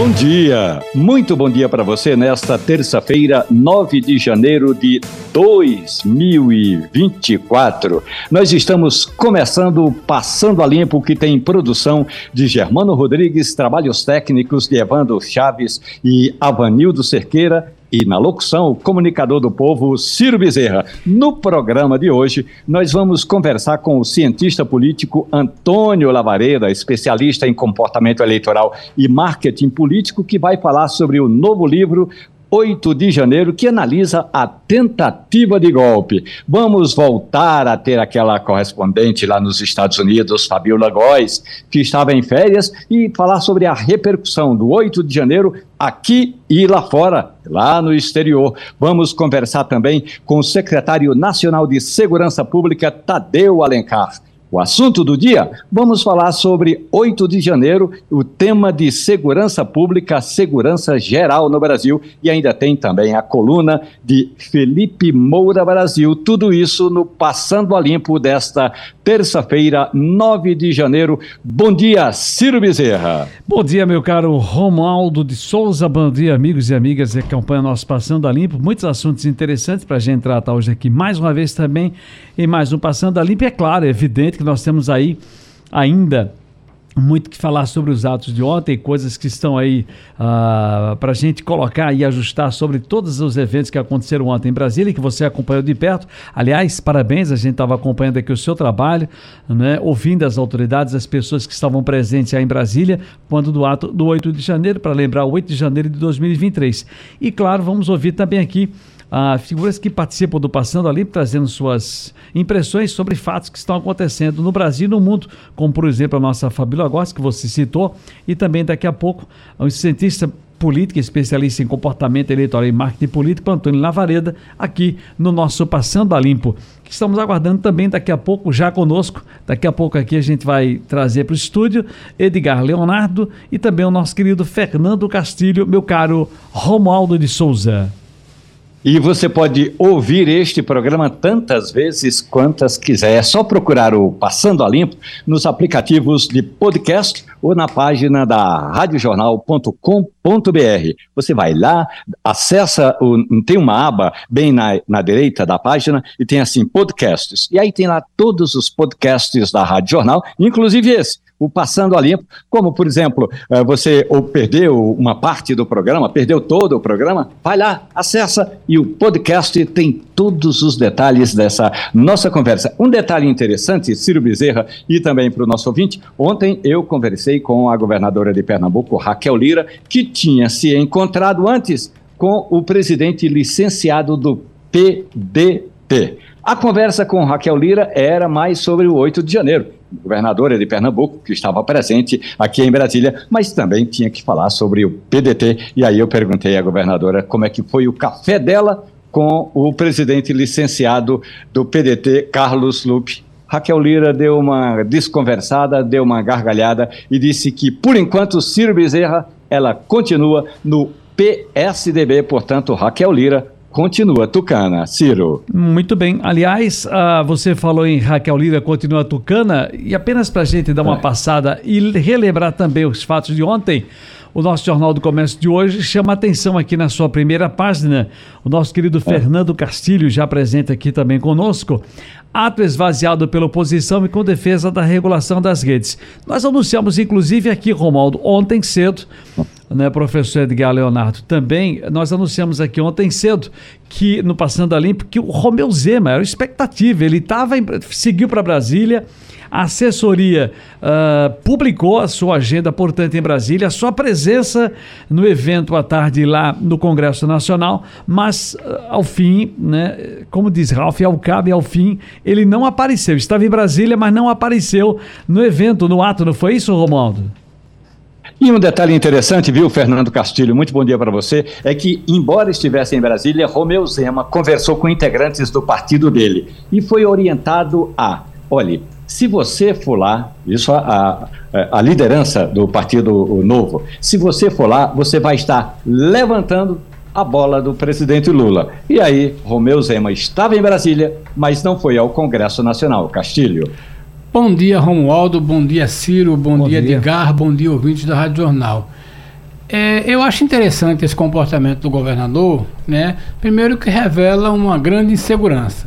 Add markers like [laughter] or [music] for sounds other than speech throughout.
Bom dia, muito bom dia para você nesta terça-feira, 9 de janeiro de 2024. Nós estamos começando Passando a Limpo, que tem produção de Germano Rodrigues, trabalhos técnicos de Evandro Chaves e Avanildo Cerqueira e na locução, o comunicador do povo, Ciro Bezerra. No programa de hoje, nós vamos conversar com o cientista político Antônio Lavareda, especialista em comportamento eleitoral e marketing político, que vai falar sobre o novo livro 8 de janeiro, que analisa a tentativa de golpe. Vamos voltar a ter aquela correspondente lá nos Estados Unidos, Fabiola Góes, que estava em férias, e falar sobre a repercussão do 8 de janeiro aqui e lá fora, lá no exterior. Vamos conversar também com o secretário nacional de Segurança Pública, Tadeu Alencar. O assunto do dia, vamos falar sobre 8 de janeiro, o tema de segurança pública, segurança geral no Brasil, e ainda tem também a coluna de Felipe Moura Brasil. Tudo isso no Passando a Limpo desta terça-feira, 9 de janeiro. Bom dia, Ciro Bezerra. Bom dia, meu caro Romualdo de Souza. Bom dia, amigos e amigas que acompanham nosso Passando a Limpo. Muitos assuntos interessantes para a gente tratar hoje aqui, mais uma vez também, em mais um Passando a Limpo. É claro, é evidente que nós temos aí ainda muito que falar sobre os atos de ontem, coisas que estão aí uh, ah, para a gente colocar e ajustar sobre todos os eventos que aconteceram ontem em Brasília e que você acompanhou de perto. Aliás, parabéns, a gente estava acompanhando aqui o seu trabalho, né, ouvindo as autoridades, as pessoas que estavam presentes aí em Brasília, quando do ato do 8 de janeiro, para lembrar o 8 de janeiro de 2023. E claro, vamos ouvir também aqui ah, figuras que participam do Passando ali, trazendo suas impressões sobre fatos que estão acontecendo no Brasil e no mundo, como por exemplo a nossa Fabíola Gosta, que você citou, e também daqui a pouco um cientista político, especialista em comportamento eleitoral e marketing político, Antônio Lavareda, aqui no nosso Passando a Limpo, que estamos aguardando também daqui a pouco, já conosco. Daqui a pouco aqui a gente vai trazer para o estúdio Edgar Leonardo e também o nosso querido Fernando Castilho, meu caro Romualdo de Souza. E você pode ouvir este programa tantas vezes quantas quiser. É só procurar o Passando a Limpo nos aplicativos de podcast ou na página da radiojornal.com.br. Você vai lá, acessa, o, tem uma aba bem na, na direita da página e tem assim podcasts. E aí tem lá todos os podcasts da Rádio Jornal, inclusive esse o Passando a Limpo, como, por exemplo, eh, você ou perdeu uma parte do programa, perdeu todo o programa, vai lá, acessa e o podcast tem todos os detalhes dessa nossa conversa. Um detalhe interessante, Ciro Bezerra, e também para o nosso ouvinte, ontem eu conversei com a governadora de Pernambuco, Raquel Lira, que tinha se encontrado antes com o presidente licenciado do PDT. A conversa com Raquel Lira era mais sobre o 8 de janeiro governadora de Pernambuco, que estava presente aqui em Brasília, mas também tinha que falar sobre o PDT. E aí eu perguntei à governadora como é que foi o café dela com o presidente licenciado do PDT, Carlos Lupe. Raquel Lira deu uma desconversada, deu uma gargalhada e disse que, por enquanto, Ciro Bezerra, ela continua no PSDB, portanto, Raquel Lira Continua Tucana, Ciro. Muito bem. Aliás, uh, você falou em Raquel Lira continua Tucana, e apenas para a gente dar uma é. passada e relembrar também os fatos de ontem, o nosso Jornal do Comércio de hoje chama atenção aqui na sua primeira página. O nosso querido é. Fernando Castilho, já presente aqui também conosco. Ato esvaziado pela oposição e com defesa da regulação das redes. Nós anunciamos, inclusive, aqui, Romaldo, ontem cedo, né, professor Edgar Leonardo, também nós anunciamos aqui ontem cedo que no Passando a Limpo que o Romeu Zema era expectativa, ele tava seguiu para Brasília, a assessoria uh, publicou a sua agenda, portanto, em Brasília, a sua presença no evento à tarde lá no Congresso Nacional, mas uh, ao fim, né, como diz Ralph, ao cabo e ao fim, ele não apareceu. Estava em Brasília, mas não apareceu no evento, no ato, não foi isso, Romualdo? E um detalhe interessante, viu, Fernando Castilho, muito bom dia para você, é que, embora estivesse em Brasília, Romeu Zema conversou com integrantes do partido dele e foi orientado a, olhe, Se você for lá, isso a, a, a liderança do Partido Novo, se você for lá, você vai estar levantando a bola do presidente Lula. E aí, Romeu Zema estava em Brasília, mas não foi ao Congresso Nacional. Castilho. Bom dia, Romualdo. Bom dia, Ciro. Bom, bom dia, dia, Edgar. Bom dia, ouvintes da Rádio Jornal. É, eu acho interessante esse comportamento do governador, né? Primeiro que revela uma grande insegurança.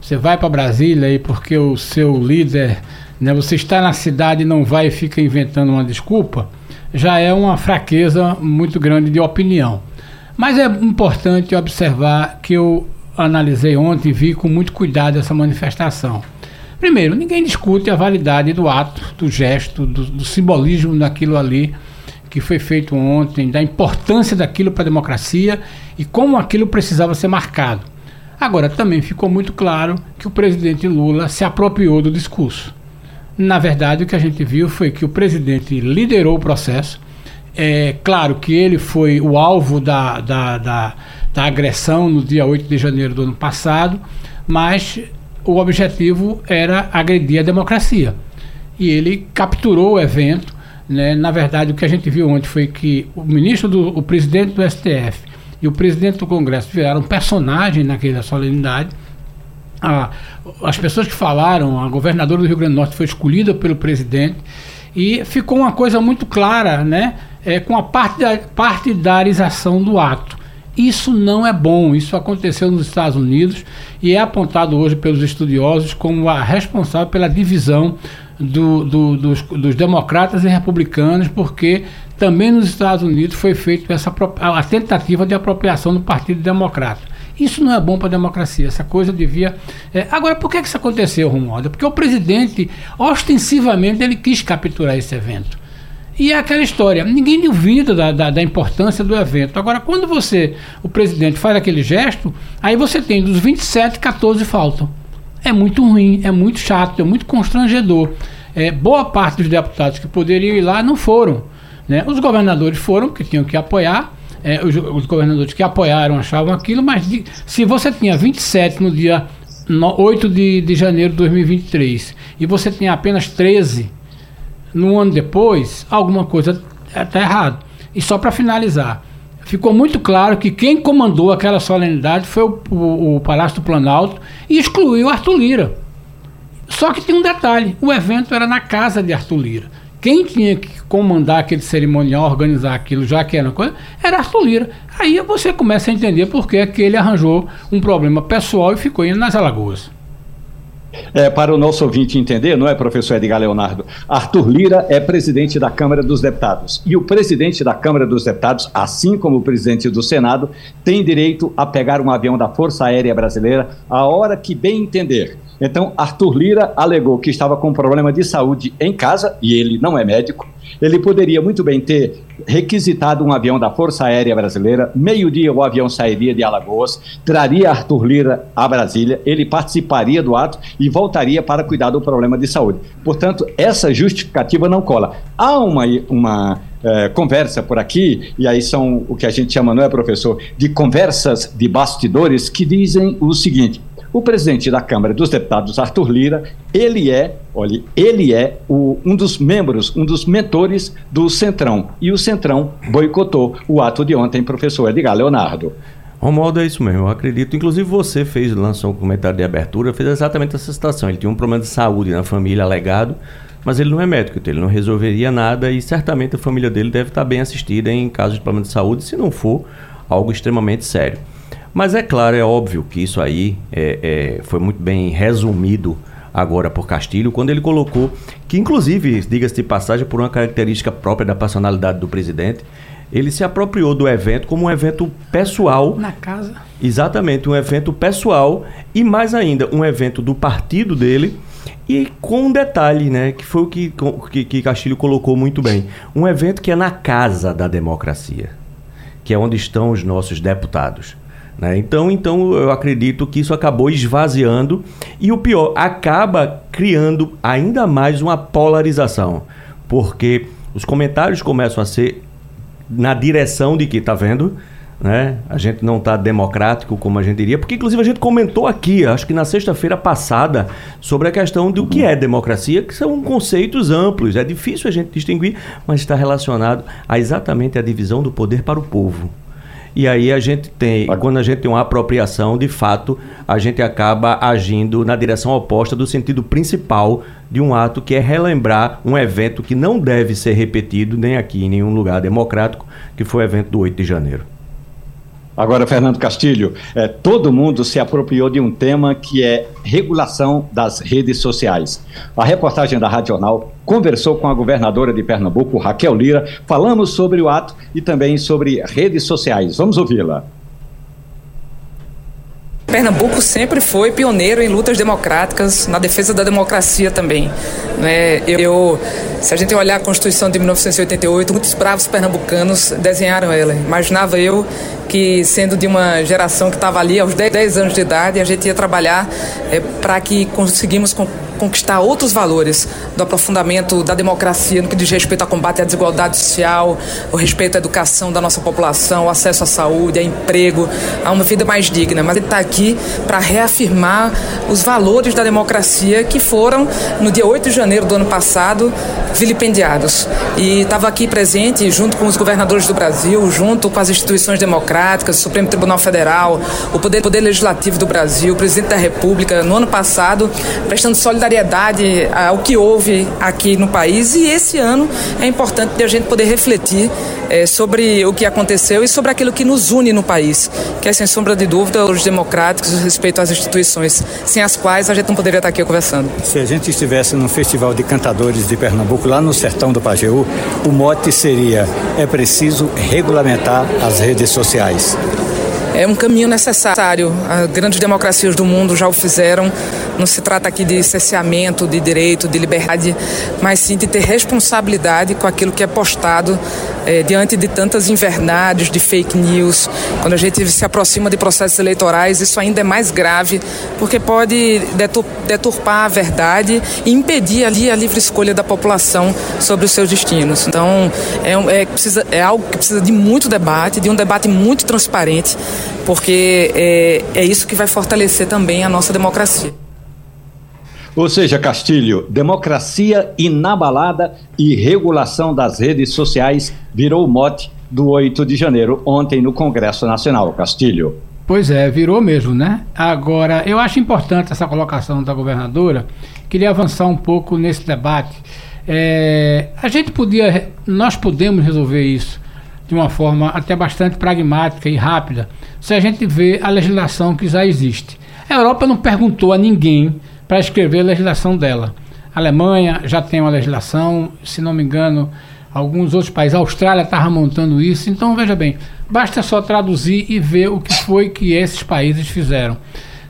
Você vai para Brasília aí porque o seu líder, né? Você está na cidade e não vai e fica inventando uma desculpa, já é uma fraqueza muito grande de opinião. Mas é importante observar que eu analisei ontem e vi com muito cuidado essa manifestação. Primeiro, ninguém discute a validade do ato, do gesto, do, do simbolismo daquilo ali que foi feito ontem, da importância daquilo para a democracia e como aquilo precisava ser marcado. Agora, também ficou muito claro que o presidente Lula se apropriou do discurso. Na verdade, o que a gente viu foi que o presidente liderou o processo, é claro que ele foi o alvo da, da, da, da agressão no dia 8 de janeiro do ano passado, mas o objetivo era agredir a democracia. E ele capturou o evento. Né? Na verdade, o que a gente viu ontem foi que o ministro, do, o presidente do STF e o presidente do Congresso viraram personagem naquela solenidade. A, as pessoas que falaram, a governadora do Rio Grande do Norte foi escolhida pelo presidente e ficou uma coisa muito clara, né? É, com a partidarização do ato. Isso não é bom. Isso aconteceu nos Estados Unidos e é apontado hoje pelos estudiosos como a responsável pela divisão do, do, dos, dos, democratas e republicanos, porque também nos Estados Unidos foi feita essa a tentativa de apropriação do Partido Democrata. Isso não é bom para a democracia. Essa coisa devia. É... Agora, por que isso aconteceu, Romualdo? Porque o presidente, ostensivamente, ele quis capturar esse evento. E é aquela história, ninguém duvida da, da, da, importância do evento. Agora, quando você, o presidente, faz aquele gesto, aí você tem dos 27, 14 faltam. É muito ruim, é muito chato, é muito constrangedor. É, boa parte dos deputados que poderiam ir lá não foram. Né? Os governadores foram, que tinham que apoiar. É, os, os, governadores que apoiaram achavam aquilo, mas de, se você tinha 27 no dia no, 8 de, de janeiro de 2023 e você tinha apenas 13 no ano depois, alguma coisa está errado. E só para finalizar, ficou muito claro que quem comandou aquela solenidade foi o, o, o Palácio do Planalto e excluiu Arthur Lira. Só que tem um detalhe: o evento era na casa de Arthur Lira. Quem tinha que comandar aquele cerimonial, organizar aquilo, já que era uma coisa, era Arthur Lira. Aí você começa a entender por que, que ele arranjou um problema pessoal e ficou indo nas Alagoas. É, para o nosso ouvinte entender, não é, professor Edgar Leonardo? Arthur Lira é presidente da Câmara dos Deputados. E o presidente da Câmara dos Deputados, assim como o presidente do Senado, tem direito a pegar um avião da Força Aérea Brasileira a hora que bem entender. Então, Arthur Lira alegou que estava com problema de saúde em casa, e ele não é médico. Ele poderia muito bem ter requisitado um avião da Força Aérea Brasileira. Meio-dia o avião sairia de Alagoas, traria Arthur Lira a Brasília, ele participaria do ato e voltaria para cuidar do problema de saúde. Portanto, essa justificativa não cola. Há uma, uma é, conversa por aqui, e aí são o que a gente chama, não é, professor, de conversas de bastidores que dizem o seguinte: o presidente da Câmara dos Deputados, Arthur Lira, ele é, olha, ele é o, um dos membros, um dos mentores do Centrão. E o Centrão boicotou o ato de ontem, professor Edgar Leonardo. Romualdo, é isso mesmo, eu acredito. Inclusive você fez, lançou um comentário de abertura, fez exatamente essa situação. Ele tinha um problema de saúde na família alegado, mas ele não é médico, então ele não resolveria nada e certamente a família dele deve estar bem assistida em caso de problema de saúde, se não for algo extremamente sério. Mas é claro, é óbvio que isso aí é, é, foi muito bem resumido agora por Castilho, quando ele colocou que, inclusive, diga-se de passagem, por uma característica própria da personalidade do presidente, ele se apropriou do evento como um evento pessoal. Na casa. Exatamente, um evento pessoal e, mais ainda, um evento do partido dele. E com um detalhe, né, que foi o que, que, que Castilho colocou muito bem: um evento que é na casa da democracia, que é onde estão os nossos deputados. Né? Então, então eu acredito que isso acabou esvaziando e o pior, acaba criando ainda mais uma polarização, porque os comentários começam a ser na direção de que, tá vendo? né? A gente não está democrático como a gente diria, porque inclusive a gente comentou aqui, acho que na sexta-feira passada, sobre a questão do que é democracia, que são conceitos amplos. É difícil a gente distinguir, mas está relacionado a exatamente a divisão do poder para o povo. E aí a gente tem, quando a gente tem uma apropriação, de fato, a gente acaba agindo na direção oposta do sentido principal de um ato que é relembrar um evento que não deve ser repetido nem aqui em nenhum lugar democrático, que foi o evento do 8 de janeiro. Agora, Fernando Castilho, é, todo mundo se apropriou de um tema que é regulação das redes sociais. A reportagem da Rádio Jornal conversou com a governadora de Pernambuco, Raquel Lira, falamos sobre o ato e também sobre redes sociais. Vamos ouvi-la. Pernambuco sempre foi pioneiro em lutas democráticas, na defesa da democracia também. Né? Eu, se a gente olhar a Constituição de 1988, muitos bravos pernambucanos desenharam ela. Imaginava eu que, sendo de uma geração que estava ali aos 10, 10, anos de idade, a gente ia trabalhar é, para que conseguimos conquistar outros valores do aprofundamento da democracia no que diz respeito ao combate à desigualdade social, o respeito à educação da nossa população, o acesso à saúde, a emprego, a uma vida mais digna. Mas ele está aqui para reafirmar os valores da democracia que foram, no dia 8 de janeiro do ano passado, vilipendiados. E estava aqui presente, junto com os governadores do Brasil, junto com as instituições democráticas, o Supremo Tribunal Federal, o Poder, Poder Legislativo do Brasil, o Presidente da República, no ano passado, prestando solidariedade solidariedade ao que houve aqui no país e esse ano é importante a gente poder refletir é, sobre o que aconteceu e sobre aquilo que nos une no país, que é sem sombra de dúvida os democráticos, o respeito às instituições, sem as quais a gente não poderia estar aqui conversando. Se a gente estivesse num festival de cantadores de Pernambuco, lá no sertão do Pajeú, o mote seria: é preciso regulamentar as redes sociais é um caminho necessário. As grandes democracias do mundo já o fizeram. Não se trata aqui de cerceamento de direito, de liberdade, mas sim de ter responsabilidade com aquilo que é postado é, diante de tantas invernades de fake news. Quando a gente se aproxima de processos eleitorais, isso ainda é mais grave, porque pode deturpar a verdade e impedir ali a livre escolha da população sobre os seus destinos. Então, é, é, precisa, é algo que precisa de muito debate, de um debate muito transparente, porque é, é isso que vai fortalecer também a nossa democracia. Ou seja, Castilho, democracia inabalada e regulação das redes sociais virou o mote do 8 de janeiro, ontem no Congresso Nacional. Castilho. Pois é, virou mesmo, né? Agora, eu acho importante essa colocação da governadora. Queria avançar um pouco nesse debate. É, a gente podia, nós podemos resolver isso de uma forma até bastante pragmática e rápida, se a gente vê a legislação que já existe. A Europa não perguntou a ninguém para escrever a legislação dela. A Alemanha já tem uma legislação, se não me engano, alguns outros países, a Austrália estava montando isso. Então, veja bem, basta só traduzir e ver o que foi que esses países fizeram.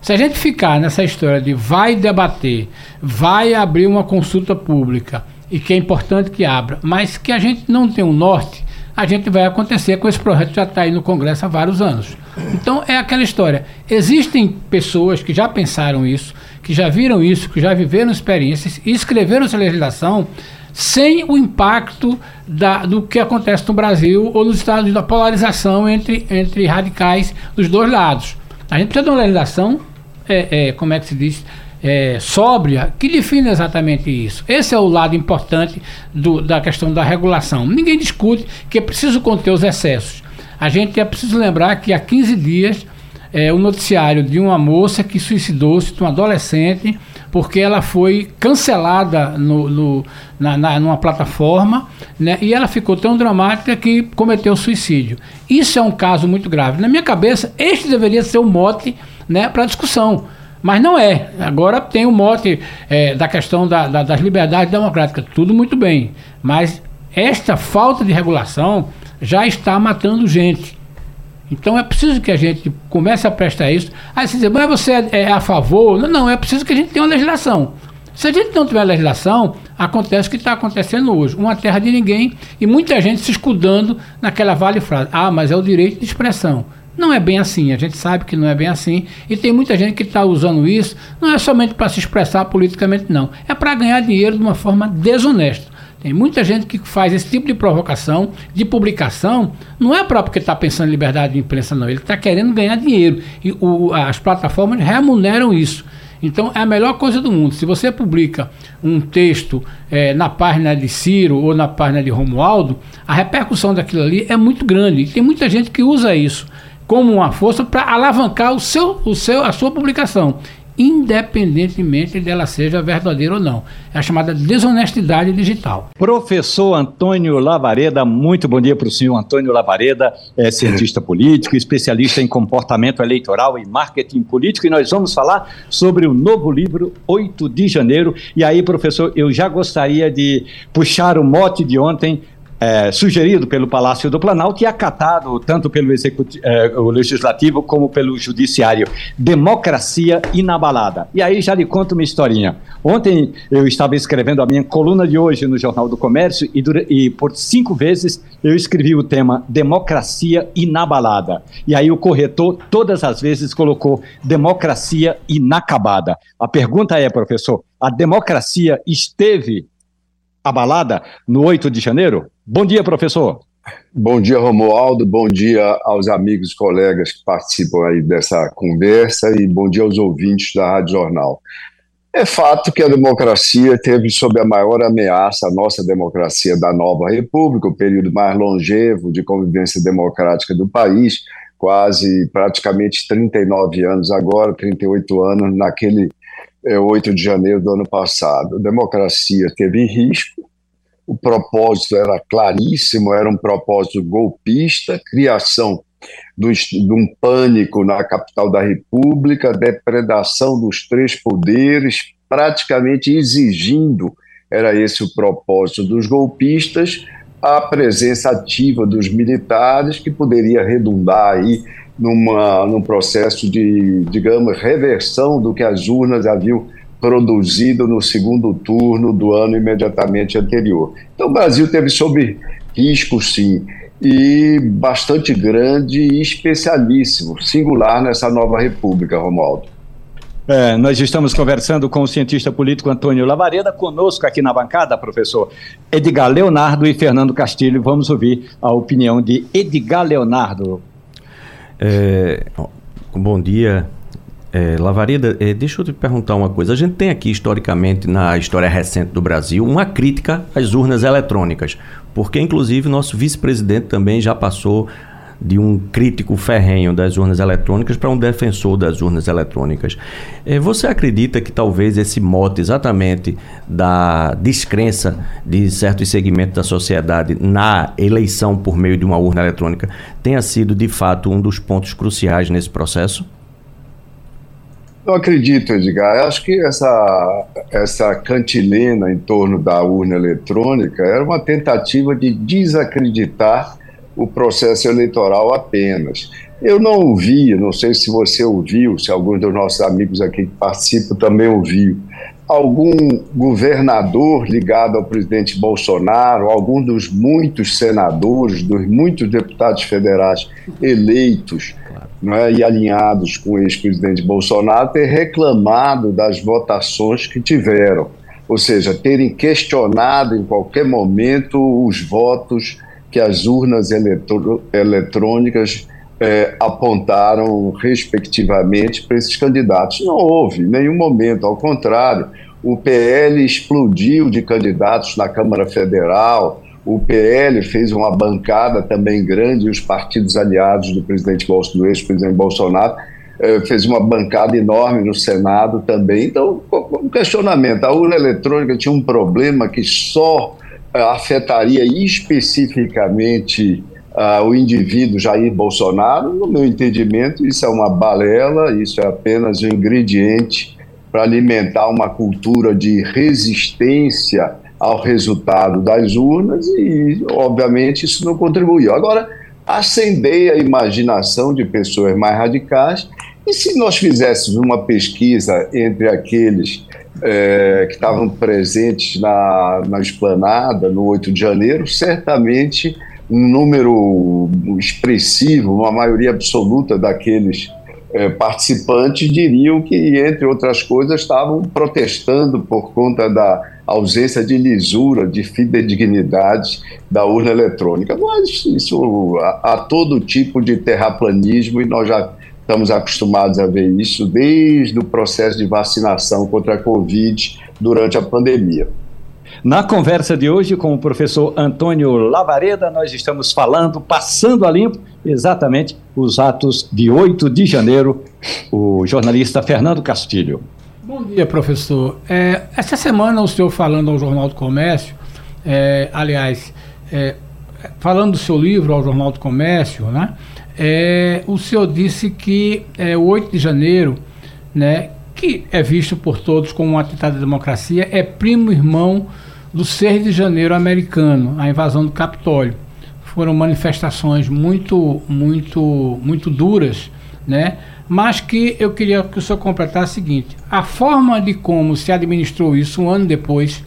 Se a gente ficar nessa história de vai debater, vai abrir uma consulta pública, e que é importante que abra, mas que a gente não tem um norte, a gente vai acontecer com esse projeto que já está aí no Congresso há vários anos. Então é aquela história. Existem pessoas que já pensaram isso, que já viram isso, que já viveram experiências e escreveram essa legislação sem o impacto da, do que acontece no Brasil ou nos Estados Unidos, da polarização entre, entre radicais dos dois lados. A gente precisa de uma legislação, é, é, como é que se diz, é, sóbria, que define exatamente isso. Esse é o lado importante do, da questão da regulação. Ninguém discute que é preciso conter os excessos. A gente é preciso lembrar que há 15 dias é, o noticiário de uma moça que suicidou-se, de uma adolescente, porque ela foi cancelada no, no na, na, numa plataforma né, e ela ficou tão dramática que cometeu suicídio. Isso é um caso muito grave. Na minha cabeça, este deveria ser o mote né, para discussão. Mas não é. Agora tem o mote é, da questão da, da, das liberdades democráticas. Tudo muito bem. Mas esta falta de regulação já está matando gente. Então é preciso que a gente comece a prestar isso. Aí você diz, mas você é, é a favor? Não, não, é preciso que a gente tenha uma legislação. Se a gente não tiver legislação, acontece o que está acontecendo hoje. Uma terra de ninguém e muita gente se escudando naquela vale frase. Ah, mas é o direito de expressão. Não é bem assim, a gente sabe que não é bem assim. E tem muita gente que está usando isso, não é somente para se expressar politicamente, não. É para ganhar dinheiro de uma forma desonesta. Tem muita gente que faz esse tipo de provocação, de publicação, não é próprio porque está pensando em liberdade de imprensa, não. Ele está querendo ganhar dinheiro. E o, as plataformas remuneram isso. Então é a melhor coisa do mundo. Se você publica um texto é, na página de Ciro ou na página de Romualdo, a repercussão daquilo ali é muito grande. E tem muita gente que usa isso como uma força para alavancar o seu, o seu, a sua publicação independentemente dela seja verdadeira ou não. É a chamada desonestidade digital. Professor Antônio Lavareda, muito bom dia para o senhor Antônio Lavareda, é cientista [laughs] político, especialista em comportamento eleitoral e marketing político, e nós vamos falar sobre o novo livro 8 de janeiro. E aí, professor, eu já gostaria de puxar o mote de ontem é, sugerido pelo Palácio do Planalto e acatado tanto pelo é, o Legislativo como pelo Judiciário. Democracia inabalada. E aí já lhe conto uma historinha. Ontem eu estava escrevendo a minha coluna de hoje no Jornal do Comércio e, e por cinco vezes eu escrevi o tema Democracia inabalada. E aí o corretor todas as vezes colocou Democracia inacabada. A pergunta é, professor, a democracia esteve abalada no 8 de janeiro? Bom dia, professor. Bom dia, Romualdo. Bom dia aos amigos e colegas que participam aí dessa conversa e bom dia aos ouvintes da Rádio Jornal. É fato que a democracia teve sob a maior ameaça a nossa democracia da nova república, o período mais longevo de convivência democrática do país, quase praticamente 39 anos agora, 38 anos naquele 8 é, de janeiro do ano passado. A democracia teve risco, o propósito era claríssimo, era um propósito golpista, criação do, de um pânico na capital da República, depredação dos três poderes, praticamente exigindo, era esse o propósito dos golpistas, a presença ativa dos militares, que poderia redundar aí numa, num processo de, digamos, reversão do que as urnas haviam produzido no segundo turno do ano imediatamente anterior. Então, o Brasil teve sob risco, sim, e bastante grande e especialíssimo, singular nessa nova república, Romualdo. É, nós estamos conversando com o cientista político Antônio Lavareda, conosco aqui na bancada, professor Edgar Leonardo e Fernando Castilho. Vamos ouvir a opinião de Edgar Leonardo. É, bom dia, é, Lavareda. É, deixa eu te perguntar uma coisa. A gente tem aqui, historicamente, na história recente do Brasil, uma crítica às urnas eletrônicas, porque, inclusive, nosso vice-presidente também já passou de um crítico ferrenho das urnas eletrônicas para um defensor das urnas eletrônicas. É, você acredita que talvez esse mote exatamente da descrença de certos segmentos da sociedade na eleição por meio de uma urna eletrônica tenha sido de fato um dos pontos cruciais nesse processo? Eu acredito, Edgar. Eu acho que essa, essa cantilena em torno da urna eletrônica era uma tentativa de desacreditar o processo eleitoral apenas. Eu não ouvi, não sei se você ouviu, se alguns dos nossos amigos aqui que participam também ouviu, algum governador ligado ao presidente Bolsonaro, algum dos muitos senadores, dos muitos deputados federais eleitos não é, e alinhados com o ex-presidente Bolsonaro, ter reclamado das votações que tiveram, ou seja, terem questionado em qualquer momento os votos que as urnas eletrônicas é, apontaram, respectivamente, para esses candidatos. Não houve nenhum momento, ao contrário, o PL explodiu de candidatos na Câmara Federal, o PL fez uma bancada também grande, e os partidos aliados do presidente do ex-presidente Bolsonaro é, fez uma bancada enorme no Senado também. Então, um questionamento: a urna eletrônica tinha um problema que só afetaria especificamente uh, o indivíduo Jair Bolsonaro, no meu entendimento, isso é uma balela, isso é apenas um ingrediente para alimentar uma cultura de resistência ao resultado das urnas e, obviamente, isso não contribuiu. Agora, acender a imaginação de pessoas mais radicais e se nós fizéssemos uma pesquisa entre aqueles é, que estavam presentes na, na esplanada no 8 de janeiro, certamente um número expressivo, uma maioria absoluta daqueles participantes diriam que, entre outras coisas, estavam protestando por conta da ausência de lisura, de fidedignidade da urna eletrônica. Mas isso há todo tipo de terraplanismo e nós já estamos acostumados a ver isso desde o processo de vacinação contra a Covid durante a pandemia. Na conversa de hoje com o professor Antônio Lavareda, nós estamos falando, passando a limpo, exatamente os atos de 8 de janeiro. O jornalista Fernando Castilho. Bom dia, professor. É, essa semana o senhor falando ao Jornal do Comércio, é, aliás, é, falando do seu livro ao Jornal do Comércio, né? É, o senhor disse que é, o 8 de janeiro, né, que é visto por todos como um atentado à democracia, é primo irmão do 6 de janeiro americano, a invasão do Capitólio. Foram manifestações muito, muito, muito duras, né? Mas que eu queria que o senhor completasse o seguinte: a forma de como se administrou isso um ano depois,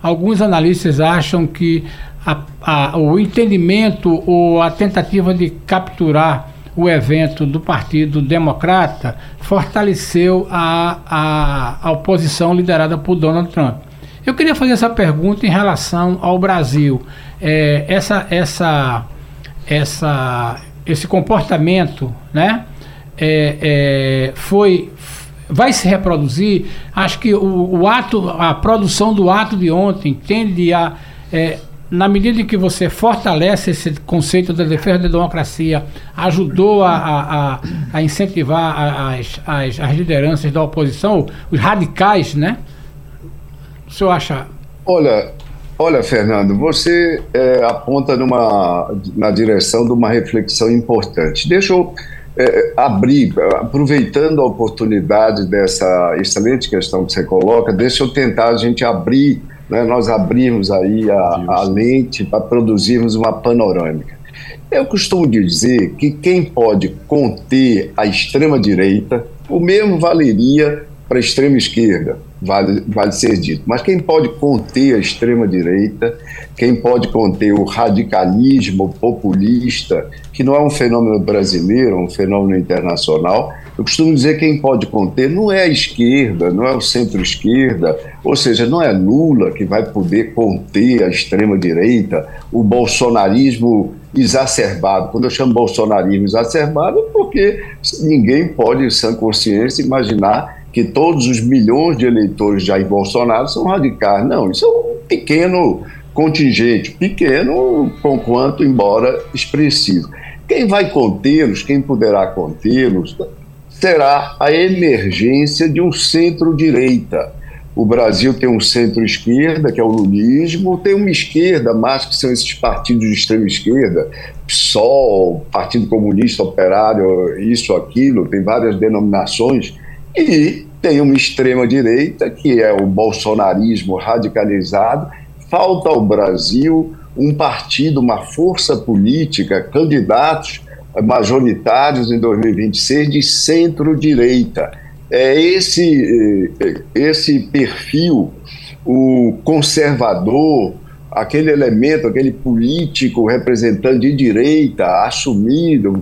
alguns analistas acham que a, a, o entendimento ou a tentativa de capturar o evento do Partido Democrata fortaleceu a, a, a oposição liderada por Donald Trump. Eu queria fazer essa pergunta em relação ao Brasil. É, essa, essa, essa, esse comportamento, né, é, é, foi vai se reproduzir. Acho que o, o, ato, a produção do ato de ontem tende a é, na medida em que você fortalece esse conceito da defesa da democracia, ajudou a, a, a incentivar as, as, as, lideranças da oposição, os radicais, né? O senhor acha? Olha, olha, Fernando, você é, aponta numa, na direção de uma reflexão importante. Deixa eu é, abrir, aproveitando a oportunidade dessa excelente questão que você coloca, deixa eu tentar a gente abrir, né, nós abrirmos aí a, a lente para produzirmos uma panorâmica. Eu costumo dizer que quem pode conter a extrema-direita, o mesmo valeria para a extrema-esquerda vale, vale ser dito. Mas quem pode conter a extrema-direita, quem pode conter o radicalismo populista, que não é um fenômeno brasileiro, é um fenômeno internacional, eu costumo dizer que quem pode conter não é a esquerda, não é o centro-esquerda, ou seja, não é Lula que vai poder conter a extrema-direita, o bolsonarismo exacerbado. Quando eu chamo bolsonarismo exacerbado, é porque ninguém pode, sem consciência, imaginar que todos os milhões de eleitores de Jair Bolsonaro são radicais. Não, isso é um pequeno contingente, pequeno, conquanto, embora expressivo. Quem vai contê-los, quem poderá contê-los, será a emergência de um centro-direita. O Brasil tem um centro-esquerda, que é o lulismo, tem uma esquerda, mais que são esses partidos de extrema esquerda, PSOL, Partido Comunista Operário, isso, aquilo, tem várias denominações e tem uma extrema-direita, que é o bolsonarismo radicalizado. Falta ao Brasil um partido, uma força política, candidatos majoritários em 2026 de centro-direita. É esse, eh, esse perfil, o conservador, aquele elemento, aquele político representante de direita, assumido,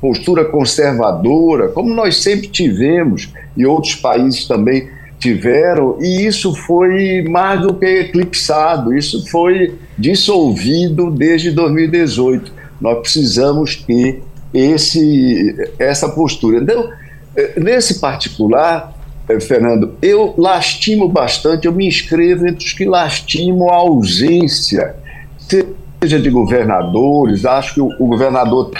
postura conservadora, como nós sempre tivemos e outros países também tiveram, e isso foi mais do que eclipsado, isso foi dissolvido desde 2018. Nós precisamos ter esse, essa postura. Então, eh, nesse particular, eh, Fernando, eu lastimo bastante, eu me inscrevo entre os que lastimam a ausência, seja de governadores, acho que o, o governador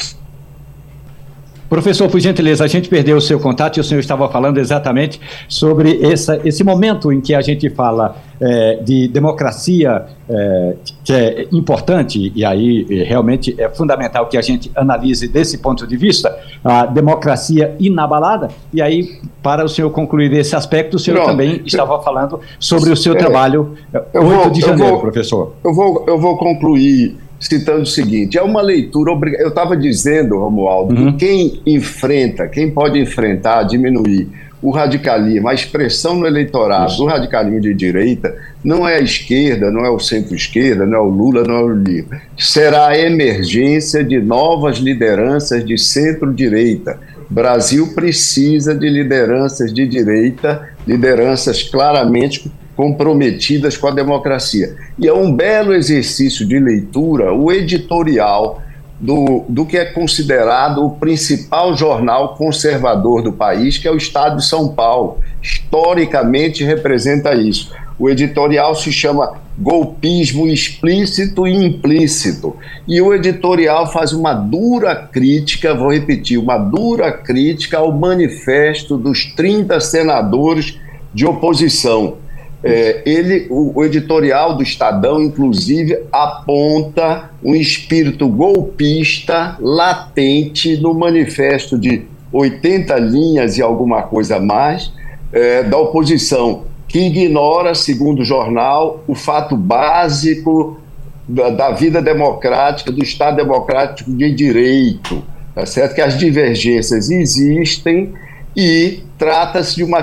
Professor, por gentileza, a gente perdeu o seu contato e o senhor estava falando exatamente sobre essa, esse momento em que a gente fala é, de democracia, é, que é importante, e aí realmente é fundamental que a gente analise desse ponto de vista, a democracia inabalada. E aí, para o senhor concluir esse aspecto, o senhor Pronto. também estava falando sobre o seu é, trabalho 8 vou, de janeiro, vou, professor. Eu vou, eu vou concluir citando o seguinte: é uma leitura obrigatória. Eu estava dizendo, Romualdo, uhum. que quem enfrenta, quem pode enfrentar, diminuir o radicalismo, a expressão no eleitorado do radicalismo de direita, não é a esquerda, não é o centro-esquerda, não é o Lula, não é o Lula. Será a emergência de novas lideranças de centro-direita. Brasil precisa de lideranças de direita, lideranças claramente comprometidas com a democracia. E é um belo exercício de leitura o editorial do, do que é considerado o principal jornal conservador do país, que é o Estado de São Paulo. Historicamente representa isso. O editorial se chama Golpismo Explícito e Implícito. E o editorial faz uma dura crítica, vou repetir, uma dura crítica ao manifesto dos 30 senadores de oposição. É, ele, o, o, editorial do Estadão, inclusive, aponta um espírito golpista latente no manifesto de 80 linhas e alguma coisa mais é, da oposição que ignora, segundo o jornal, o fato básico da, da vida democrática, do Estado democrático de direito. Tá certo? Que as divergências existem e trata-se de uma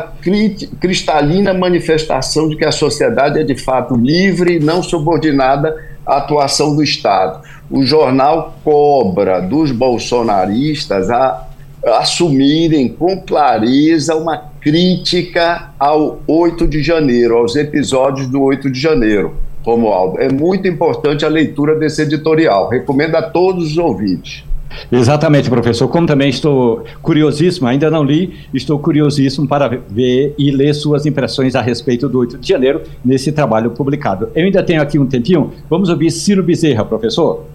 cristalina manifestação de que a sociedade é de fato livre e não subordinada à atuação do Estado. O jornal cobra dos bolsonaristas a assumirem com clareza uma crítica ao 8 de janeiro, aos episódios do 8 de janeiro. Romualdo, é muito importante a leitura desse editorial. Recomendo a todos os ouvintes. Exatamente, professor. Como também estou curiosíssimo, ainda não li, estou curiosíssimo para ver e ler suas impressões a respeito do 8 de janeiro nesse trabalho publicado. Eu ainda tenho aqui um tempinho. Vamos ouvir Ciro Bezerra, professor.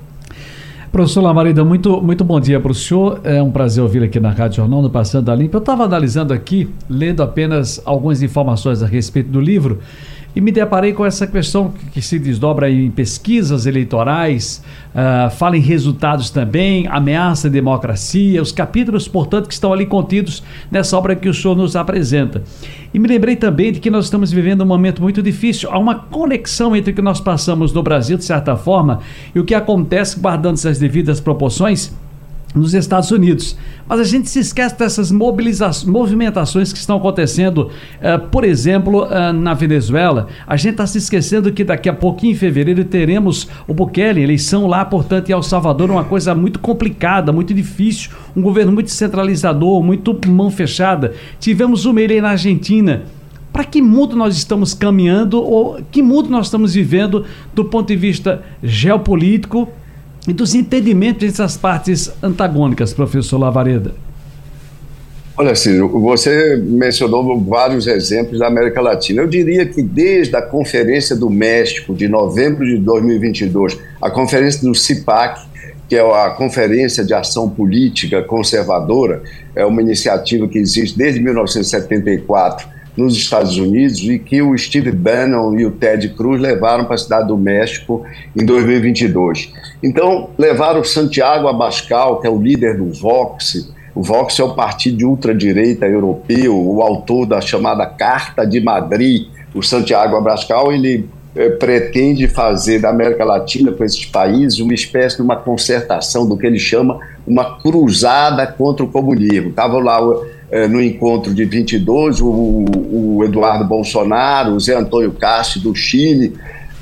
Professor Lamarida, muito, muito bom dia para o senhor. É um prazer ouvir aqui na Rádio Jornal, no Passando da Limpa. Eu estava analisando aqui, lendo apenas algumas informações a respeito do livro, e me deparei com essa questão que, se desdobra em pesquisas eleitorais, uh, fala em resultados também, ameaça à democracia, os capítulos, portanto, que estão ali contidos nessa obra que o senhor nos apresenta. E me lembrei também de que nós estamos vivendo um momento muito difícil. Há uma conexão entre o que nós passamos no Brasil, de certa forma, e o que acontece, guardando as devidas proporções, nos Estados Unidos. Mas a gente se esquece dessas movimentações que estão acontecendo, uh, por exemplo, uh, na Venezuela. A gente está se esquecendo que daqui a pouquinho, em fevereiro, teremos o Bukele, eleição lá, portanto, em El Salvador, uma coisa muito complicada, muito difícil, um governo muito centralizador, muito mão fechada. Tivemos o Meire na Argentina. Para que mundo nós estamos caminhando ou que mundo nós estamos vivendo do ponto de vista geopolítico, e dos entendimentos dessas partes antagônicas, professor Lavareda? Olha, Ciro, você mencionou vários exemplos da América Latina. Eu diria que desde a Conferência do México, de novembro de 2022, a Conferência do CIPAC, que é a Conferência de Ação Política Conservadora, é uma iniciativa que existe desde 1974 nos Estados Unidos e que o Steve Bannon e o Ted Cruz levaram para a cidade do México em 2022. Então, levaram Santiago Abascal, que é o líder do Vox, o Vox é o partido de ultradireita europeu, o autor da chamada Carta de Madrid, o Santiago Abascal, ele eh, pretende fazer da América Latina com esses países uma espécie de uma concertação do que ele chama uma cruzada contra o comunismo. Estavam lá eh, no encontro de 22 o, o Eduardo Bolsonaro, o Zé Antônio Castro do Chile,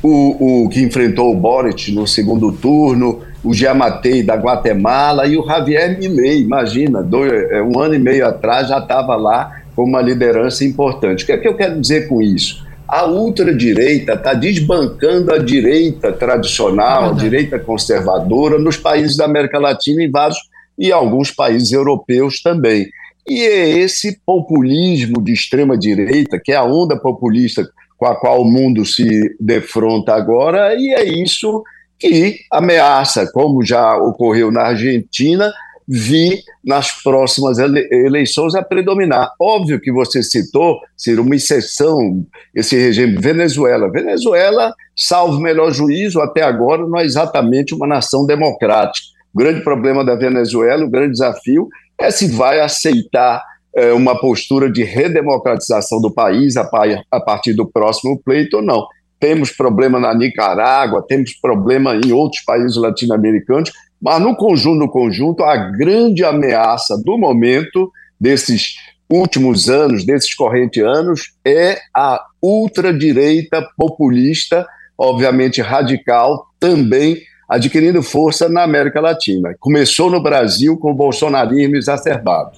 o, o que enfrentou o Boric no segundo turno, o Giamatei da Guatemala e o Javier Milei, imagina, dois, é, um ano e meio atrás já estava lá com uma liderança importante. O que é que eu quero dizer com isso? A ultradireita está desbancando a direita tradicional, é a direita conservadora nos países da América Latina e vários e alguns países europeus também. E é esse populismo de extrema direita, que é a onda populista com a qual o mundo se defronta agora, e é isso que ameaça, como já ocorreu na Argentina, vir nas próximas eleições a predominar. Óbvio que você citou, ser uma exceção, esse regime Venezuela. Venezuela, salvo melhor juízo, até agora não é exatamente uma nação democrática. O grande problema da Venezuela, o grande desafio, é se vai aceitar é, uma postura de redemocratização do país a, a partir do próximo pleito ou não. Temos problema na Nicarágua, temos problema em outros países latino-americanos, mas no conjunto, no conjunto, a grande ameaça do momento desses últimos anos, desses correntes anos, é a ultradireita populista, obviamente radical, também adquirindo força na América Latina. Começou no Brasil com o bolsonarismo exacerbado.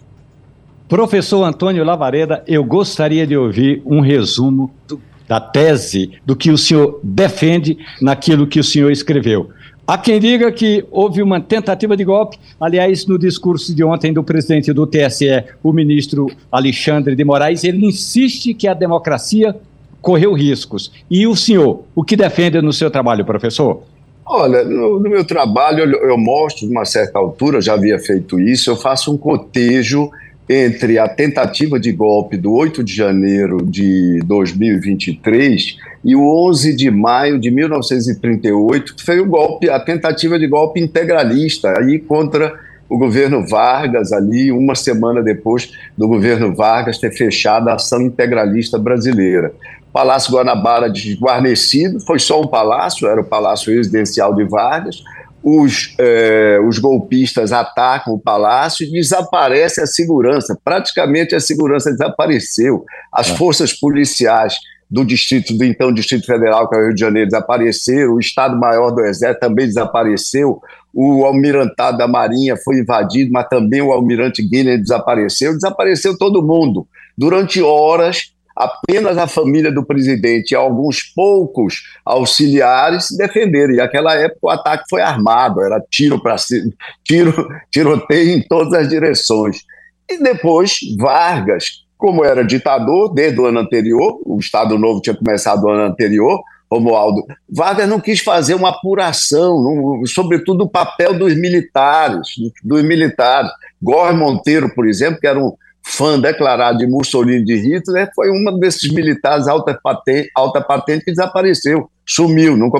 Professor Antônio Lavareda, eu gostaria de ouvir um resumo do, da tese do que o senhor defende naquilo que o senhor escreveu. Há quem diga que houve uma tentativa de golpe. Aliás, no discurso de ontem do presidente do TSE, o ministro Alexandre de Moraes, ele insiste que a democracia correu riscos. E o senhor, o que defende no seu trabalho, professor? Olha, no, no meu trabalho eu, eu mostro, de uma certa altura, já havia feito isso, eu faço um cotejo entre a tentativa de golpe do 8 de janeiro de 2023 e o 11 de maio de 1938, que foi o golpe, a tentativa de golpe integralista aí contra o governo Vargas ali uma semana depois do governo Vargas ter fechado a ação integralista brasileira. Palácio Guanabara desguarnecido, foi só um palácio, era o palácio residencial de Vargas, os, eh, os golpistas atacam o palácio e desaparece a segurança. Praticamente a segurança desapareceu. As é. forças policiais do distrito, do então Distrito Federal, que é o Rio de Janeiro, desapareceram. O Estado-Maior do Exército também desapareceu. O almirantado da Marinha foi invadido, mas também o almirante Guinness desapareceu. Desapareceu todo mundo. Durante horas, apenas a família do presidente e alguns poucos auxiliares se defenderam. E naquela época o ataque foi armado, era tiro para cima, tiro, tiroteio em todas as direções. E depois Vargas, como era ditador desde o ano anterior, o Estado Novo tinha começado no ano anterior, Romualdo, Vargas não quis fazer uma apuração, não, sobretudo o papel dos militares, dos militares. Góes Monteiro, por exemplo, que era um fã declarado de Mussolini de Hitler, foi um desses militares alta patente, alta patente que desapareceu, sumiu. Nunca,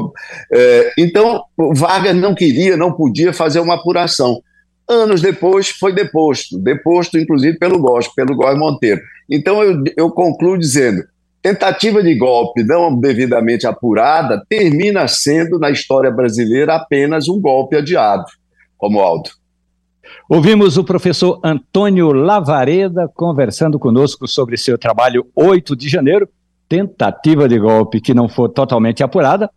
é, então, Vargas não queria, não podia fazer uma apuração. Anos depois, foi deposto, deposto inclusive pelo Góes, pelo Góes Monteiro. Então, eu, eu concluo dizendo, tentativa de golpe não devidamente apurada termina sendo, na história brasileira, apenas um golpe adiado, como Aldo. Ouvimos o professor Antônio Lavareda conversando conosco sobre seu trabalho 8 de janeiro, tentativa de golpe que não foi totalmente apurada,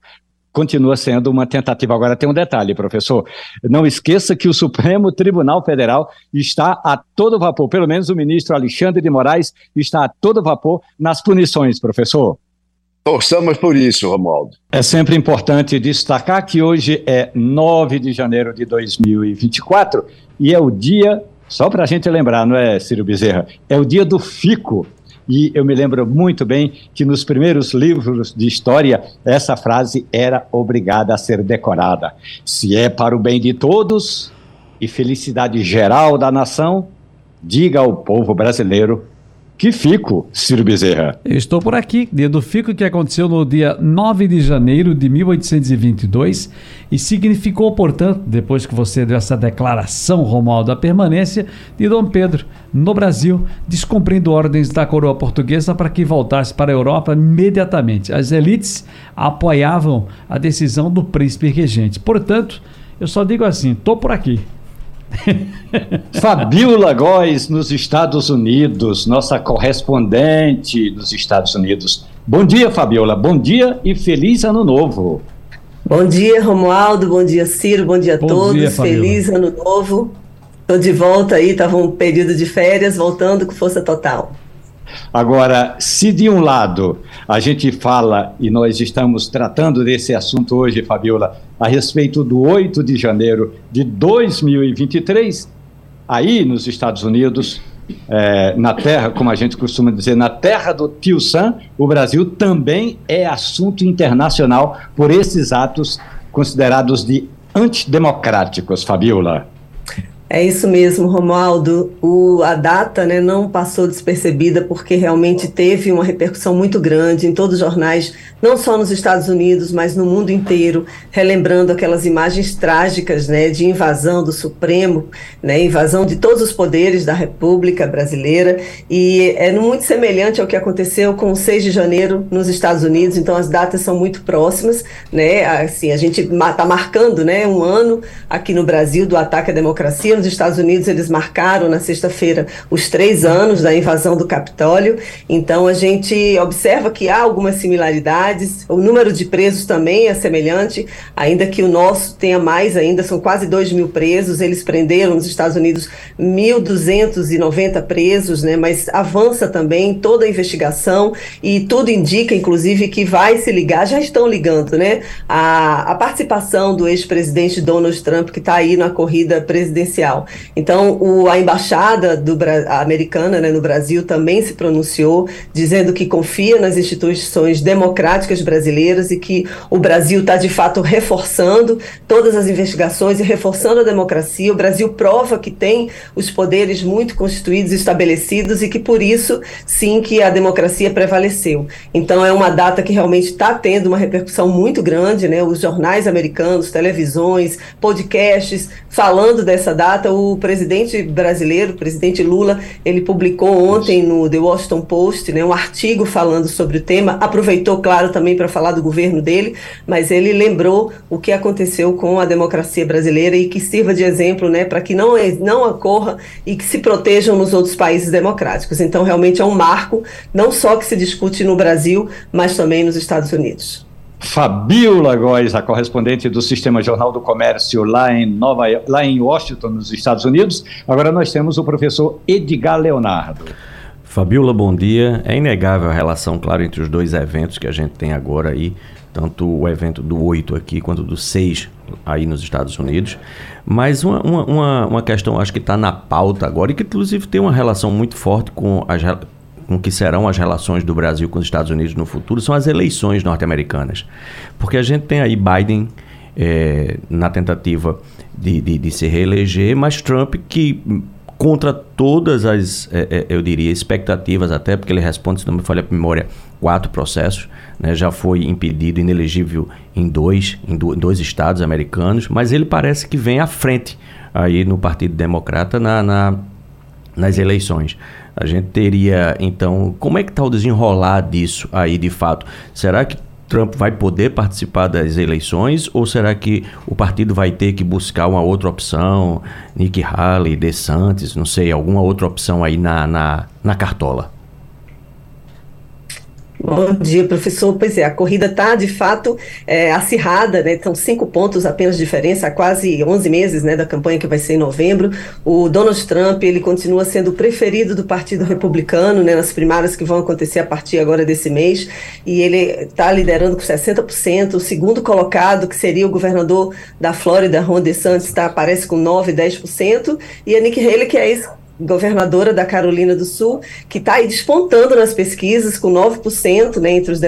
continua sendo uma tentativa. Agora tem um detalhe, professor. Não esqueça que o Supremo Tribunal Federal está a todo vapor, pelo menos o ministro Alexandre de Moraes está a todo vapor nas punições, professor. Torçamos por isso, Romualdo. É sempre importante destacar que hoje é 9 de janeiro de 2024 e é o dia, só para a gente lembrar, não é, Ciro Bezerra? É o dia do FICO. E eu me lembro muito bem que nos primeiros livros de história, essa frase era obrigada a ser decorada. Se é para o bem de todos e felicidade geral da nação, diga ao povo brasileiro que fico, Ciro Bezerra? Eu estou por aqui, dia do fico que aconteceu no dia 9 de janeiro de 1822 e significou, portanto, depois que você deu essa declaração, Romualdo, a permanência de Dom Pedro no Brasil, descumprindo ordens da coroa portuguesa para que voltasse para a Europa imediatamente. As elites apoiavam a decisão do príncipe regente. Portanto, eu só digo assim, estou por aqui. [laughs] Fabiola Góes, nos Estados Unidos, nossa correspondente nos Estados Unidos. Bom dia, Fabiola. Bom dia e feliz ano novo. Bom dia, Romualdo. Bom dia, Ciro. Bom dia a bom todos. Dia, feliz ano novo. Estou de volta aí, estava um período de férias, voltando com força total. Agora, se de um lado a gente fala, e nós estamos tratando desse assunto hoje, Fabiola, a respeito do 8 de janeiro de 2023, aí nos Estados Unidos, é, na terra, como a gente costuma dizer, na terra do tio Sam, o Brasil também é assunto internacional por esses atos considerados de antidemocráticos, Fabiola. É isso mesmo, Romualdo. O, a data né, não passou despercebida porque realmente teve uma repercussão muito grande em todos os jornais, não só nos Estados Unidos, mas no mundo inteiro, relembrando aquelas imagens trágicas né, de invasão do Supremo, né, invasão de todos os poderes da República Brasileira. E é muito semelhante ao que aconteceu com o 6 de janeiro nos Estados Unidos, então as datas são muito próximas. Né, assim, a gente está marcando né, um ano aqui no Brasil do ataque à democracia Estados Unidos, eles marcaram na sexta-feira os três anos da invasão do Capitólio. Então, a gente observa que há algumas similaridades. O número de presos também é semelhante, ainda que o nosso tenha mais ainda, são quase 2 mil presos. Eles prenderam nos Estados Unidos 1.290 presos, né? mas avança também toda a investigação e tudo indica, inclusive, que vai se ligar, já estão ligando, né? A, a participação do ex-presidente Donald Trump, que está aí na corrida presidencial. Então, o, a embaixada do, a americana né, no Brasil também se pronunciou, dizendo que confia nas instituições democráticas brasileiras e que o Brasil está, de fato, reforçando todas as investigações e reforçando a democracia. O Brasil prova que tem os poderes muito constituídos e estabelecidos e que, por isso, sim, que a democracia prevaleceu. Então, é uma data que realmente está tendo uma repercussão muito grande, né? Os jornais americanos, televisões, podcasts falando dessa data. O presidente brasileiro, o presidente Lula, ele publicou ontem no The Washington Post né, um artigo falando sobre o tema. Aproveitou, claro, também para falar do governo dele, mas ele lembrou o que aconteceu com a democracia brasileira e que sirva de exemplo né, para que não, não ocorra e que se protejam nos outros países democráticos. Então, realmente é um marco, não só que se discute no Brasil, mas também nos Estados Unidos. Fabiola Góes, a correspondente do Sistema Jornal do Comércio lá em, Nova, lá em Washington, nos Estados Unidos. Agora nós temos o professor Edgar Leonardo. Fabiola, bom dia. É inegável a relação, claro, entre os dois eventos que a gente tem agora aí, tanto o evento do 8 aqui quanto do 6 aí nos Estados Unidos. Mas uma, uma, uma questão, acho que está na pauta agora e que inclusive tem uma relação muito forte com as, com que serão as relações do Brasil com os Estados Unidos no futuro são as eleições norte-americanas. Porque a gente tem aí Biden é, na tentativa de, de, de, se reeleger, mas Trump que contra todas as, é, eu diria, expectativas até, porque ele responde, se não me falha a memória, quatro processos, né, já foi impedido, inelegível em dois, em, do, em dois estados americanos, mas ele parece que vem à frente aí no Partido Democrata na, na nas eleições. A gente teria, então, como é que está o desenrolar disso aí de fato? Será que Trump vai poder participar das eleições ou será que o partido vai ter que buscar uma outra opção, Nick Haley, DeSantis, não sei, alguma outra opção aí na, na, na cartola? Bom dia, professor. Pois é, a corrida está de fato é, acirrada, né? São cinco pontos apenas de diferença, há quase 11 meses né, da campanha que vai ser em novembro. O Donald Trump ele continua sendo preferido do Partido Republicano né, nas primárias que vão acontecer a partir agora desse mês, e ele está liderando com 60%. O segundo colocado, que seria o governador da Flórida, Ron DeSantis, tá, aparece com 9, 10%, e a Nikki Haley, que é esse governadora da Carolina do Sul, que está aí despontando nas pesquisas com 9% né, entre os,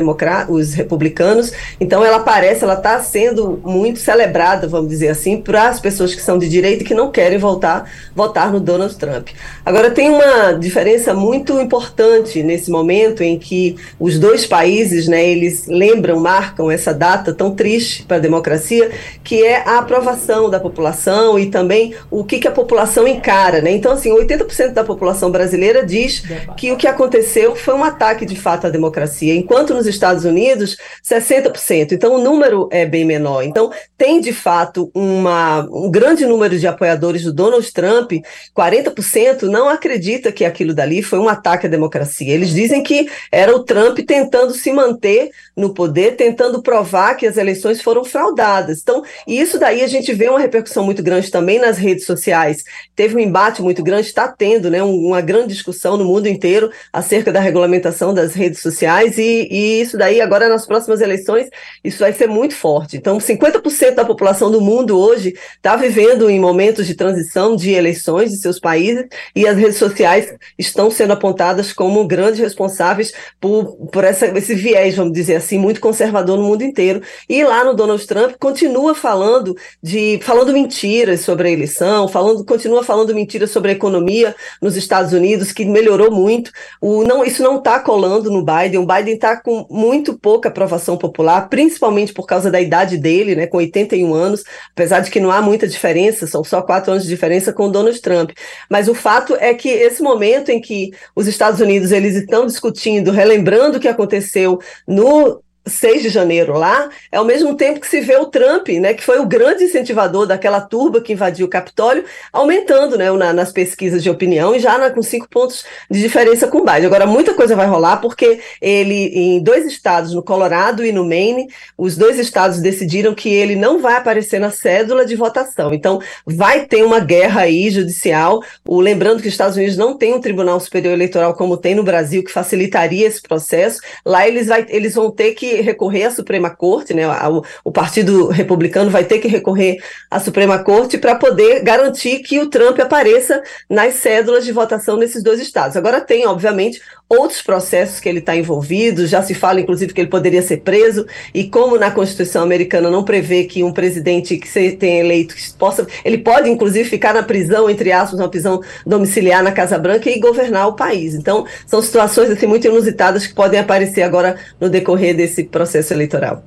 os republicanos. Então ela parece, ela está sendo muito celebrada, vamos dizer assim, para as pessoas que são de direita e que não querem voltar votar no Donald Trump. Agora tem uma diferença muito importante nesse momento em que os dois países, né, eles lembram, marcam essa data tão triste para a democracia, que é a aprovação da população e também o que, que a população encara, né? Então assim, 80 80% da população brasileira diz que o que aconteceu foi um ataque de fato à democracia, enquanto nos Estados Unidos, 60%. Então o número é bem menor. Então tem de fato uma, um grande número de apoiadores do Donald Trump, 40% não acredita que aquilo dali foi um ataque à democracia. Eles dizem que era o Trump tentando se manter no poder, tentando provar que as eleições foram fraudadas. Então, isso daí a gente vê uma repercussão muito grande também nas redes sociais. Teve um embate muito grande, está tendo né, uma grande discussão no mundo inteiro acerca da regulamentação das redes sociais, e, e isso daí, agora nas próximas eleições, isso vai ser muito forte. Então, 50% da população do mundo hoje está vivendo em momentos de transição de eleições de seus países, e as redes sociais estão sendo apontadas como grandes responsáveis por, por essa, esse viés, vamos dizer assim, muito conservador no mundo inteiro. E lá no Donald Trump continua falando de falando mentiras sobre a eleição, falando, continua falando mentiras sobre a economia nos Estados Unidos, que melhorou muito. O, não, isso não está colando no Biden. O Biden está com muito pouca aprovação popular, principalmente por causa da idade dele, né, com 81 anos, apesar de que não há muita diferença, são só quatro anos de diferença com o Donald Trump. Mas o fato é que esse momento em que os Estados Unidos eles estão discutindo, relembrando o que aconteceu no 6 de janeiro lá, é ao mesmo tempo que se vê o Trump, né, que foi o grande incentivador daquela turba que invadiu o Capitólio, aumentando né, na, nas pesquisas de opinião e já na, com cinco pontos de diferença com Biden. Agora, muita coisa vai rolar porque ele, em dois estados, no Colorado e no Maine, os dois estados decidiram que ele não vai aparecer na cédula de votação. Então, vai ter uma guerra aí judicial. O, lembrando que os Estados Unidos não tem um Tribunal Superior Eleitoral como tem no Brasil, que facilitaria esse processo. Lá eles, vai, eles vão ter que recorrer à Suprema Corte, né? O, o Partido Republicano vai ter que recorrer à Suprema Corte para poder garantir que o Trump apareça nas cédulas de votação nesses dois estados. Agora tem, obviamente, outros processos que ele está envolvido, já se fala, inclusive, que ele poderia ser preso, e como na Constituição americana não prevê que um presidente que se eleito que possa. Ele pode, inclusive, ficar na prisão, entre aspas, uma prisão domiciliar na Casa Branca e governar o país. Então, são situações assim, muito inusitadas que podem aparecer agora no decorrer desse processo eleitoral.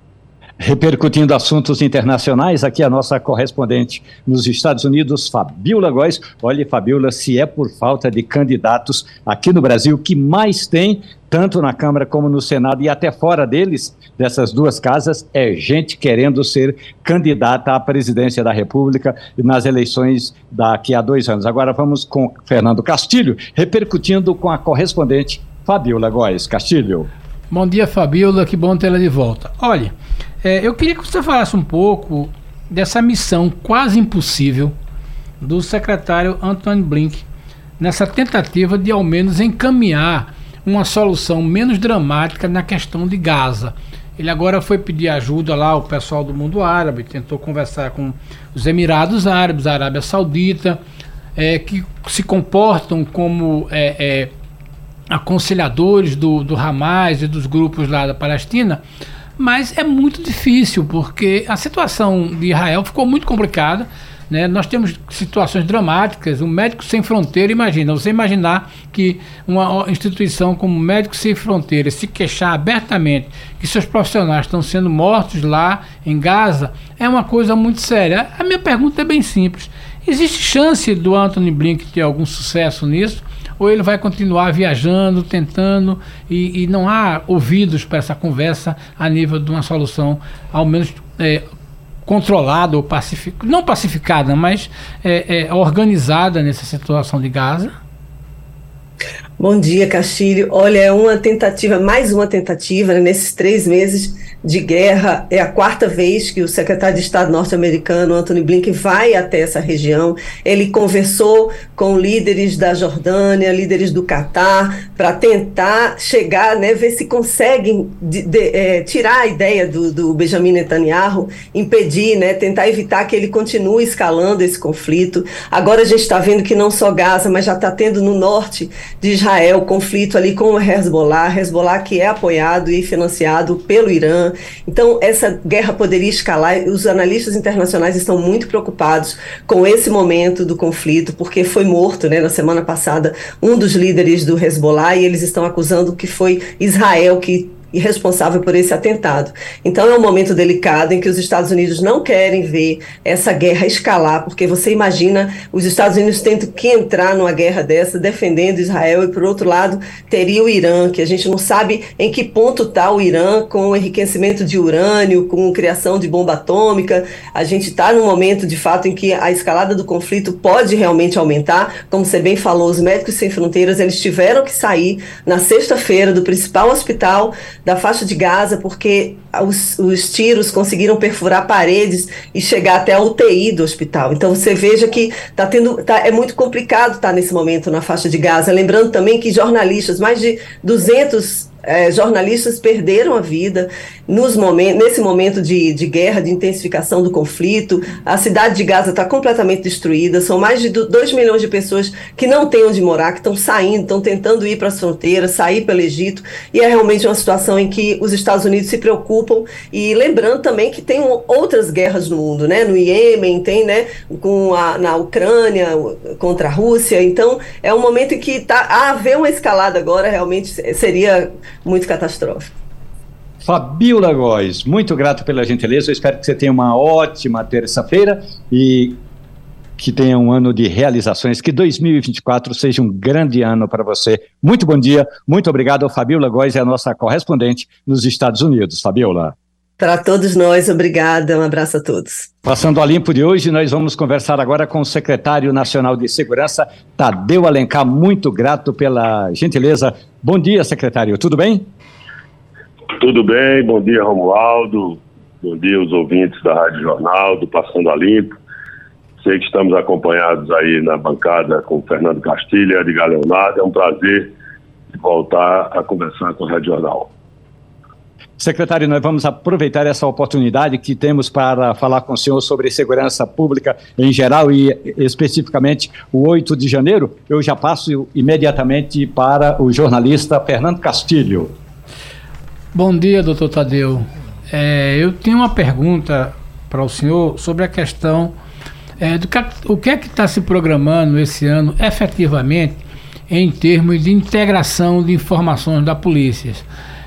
Repercutindo assuntos internacionais, aqui a nossa correspondente nos Estados Unidos, Fabiola Góes. Olha, Fabiola, se é por falta de candidatos aqui no Brasil, que mais tem, tanto na Câmara como no Senado e até fora deles, dessas duas casas, é gente querendo ser candidata à presidência da República nas eleições daqui a dois anos. Agora vamos com Fernando Castilho, repercutindo com a correspondente Fabiola Góes. Castilho. Bom dia, Fabiola, que bom tê-la de volta. Olha, é, eu queria que você falasse um pouco dessa missão quase impossível do secretário Anthony Blink nessa tentativa de ao menos encaminhar uma solução menos dramática na questão de Gaza. Ele agora foi pedir ajuda lá ao pessoal do mundo árabe, tentou conversar com os Emirados Árabes, a Arábia Saudita, é, que se comportam como é, é, aconselhadores do, do Hamas e dos grupos lá da Palestina, mas é muito difícil porque a situação de Israel ficou muito complicada. Né? Nós temos situações dramáticas. O Médico Sem Fronteira, imagina, você imaginar que uma instituição como Médicos Sem Fronteiras se queixar abertamente que seus profissionais estão sendo mortos lá em Gaza é uma coisa muito séria. A minha pergunta é bem simples: existe chance do Anthony Blink ter algum sucesso nisso? Ou ele vai continuar viajando, tentando, e, e não há ouvidos para essa conversa a nível de uma solução, ao menos é, controlada ou pacificada, não pacificada, mas é, é, organizada nessa situação de Gaza? Bom dia, Castilho. Olha, é uma tentativa, mais uma tentativa, né, nesses três meses de guerra. É a quarta vez que o secretário de Estado norte-americano, Anthony Blinken, vai até essa região. Ele conversou com líderes da Jordânia, líderes do Catar, para tentar chegar, né, ver se conseguem de, de, é, tirar a ideia do, do Benjamin Netanyahu, impedir, né, tentar evitar que ele continue escalando esse conflito. Agora a gente está vendo que não só Gaza, mas já está tendo no norte de Israel conflito ali com o Hezbollah, Hezbollah que é apoiado e financiado pelo Irã. Então, essa guerra poderia escalar. Os analistas internacionais estão muito preocupados com esse momento do conflito, porque foi morto, né, na semana passada, um dos líderes do Hezbollah, e eles estão acusando que foi Israel que e responsável por esse atentado. Então é um momento delicado em que os Estados Unidos não querem ver essa guerra escalar, porque você imagina os Estados Unidos tendo que entrar numa guerra dessa, defendendo Israel, e por outro lado teria o Irã, que a gente não sabe em que ponto está o Irã com o enriquecimento de urânio, com criação de bomba atômica. A gente está num momento, de fato, em que a escalada do conflito pode realmente aumentar. Como você bem falou, os Médicos Sem Fronteiras eles tiveram que sair na sexta-feira do principal hospital da faixa de Gaza, porque os, os, tiros conseguiram perfurar paredes e chegar até a UTI do hospital. Então você veja que tá tendo, tá, é muito complicado estar nesse momento na faixa de Gaza. Lembrando também que jornalistas, mais de 200 é, jornalistas perderam a vida nos momentos, nesse momento de, de guerra, de intensificação do conflito. A cidade de Gaza está completamente destruída. São mais de 2 milhões de pessoas que não têm onde morar, que estão saindo, estão tentando ir para as fronteiras, sair pelo Egito. E é realmente uma situação em que os Estados Unidos se preocupam. E lembrando também que tem outras guerras no mundo, né? No Iêmen, tem, né? Com a, na Ucrânia, contra a Rússia. Então, é um momento em que tá, haver uma escalada agora realmente seria muito catastrófico. Fabiola Góes, muito grato pela gentileza. Eu espero que você tenha uma ótima terça-feira e que tenha um ano de realizações, que 2024 seja um grande ano para você. Muito bom dia, muito obrigado. Fabiola Góes é a nossa correspondente nos Estados Unidos. Fabiola. Para todos nós, obrigada. Um abraço a todos. Passando a limpo de hoje, nós vamos conversar agora com o secretário nacional de Segurança, Tadeu Alencar. Muito grato pela gentileza. Bom dia, secretário. Tudo bem? Tudo bem. Bom dia, Romualdo. Bom dia, os ouvintes da Rádio Jornal, do Passando a Limpo. Sei que estamos acompanhados aí na bancada com o Fernando Castilho e Edgar Leonardo. É um prazer voltar a conversar com a Rádio Jornal. Secretário, nós vamos aproveitar essa oportunidade que temos para falar com o senhor sobre segurança pública em geral e especificamente o 8 de janeiro. Eu já passo imediatamente para o jornalista Fernando Castilho. Bom dia, doutor Tadeu. É, eu tenho uma pergunta para o senhor sobre a questão é, do que, o que é que está se programando esse ano efetivamente em termos de integração de informações da polícia.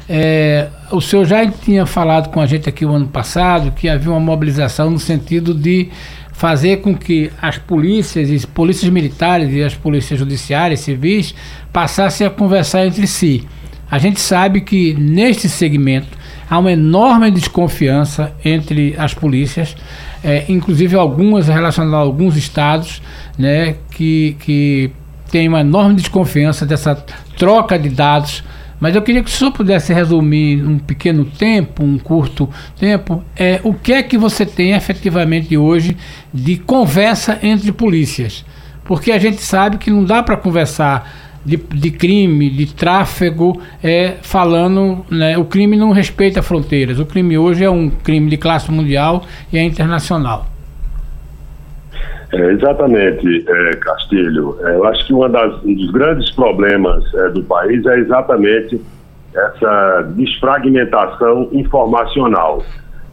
É, o senhor já tinha falado com a gente aqui o ano passado que havia uma mobilização no sentido de fazer com que as polícias, as polícias militares e as polícias judiciárias civis passassem a conversar entre si. A gente sabe que neste segmento há uma enorme desconfiança entre as polícias, é, inclusive algumas relacionadas a alguns estados, né, que, que tem uma enorme desconfiança dessa troca de dados mas eu queria que o senhor pudesse resumir um pequeno tempo, um curto tempo, é, o que é que você tem efetivamente hoje de conversa entre polícias. Porque a gente sabe que não dá para conversar de, de, crime, de tráfego, é, falando, né, o crime não respeita fronteiras. O crime hoje é um crime de classe mundial e é internacional. É, exatamente, é, Castilho. É, eu acho que das, um dos grandes problemas é, do país é exatamente essa desfragmentação informacional.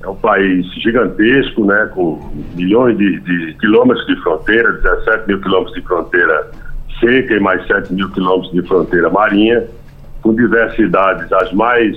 É um país gigantesco, né, com milhões de, de quilômetros de fronteira, 17 mil quilômetros de fronteira seca e mais 7 mil quilômetros de fronteira marinha, com diversidades as mais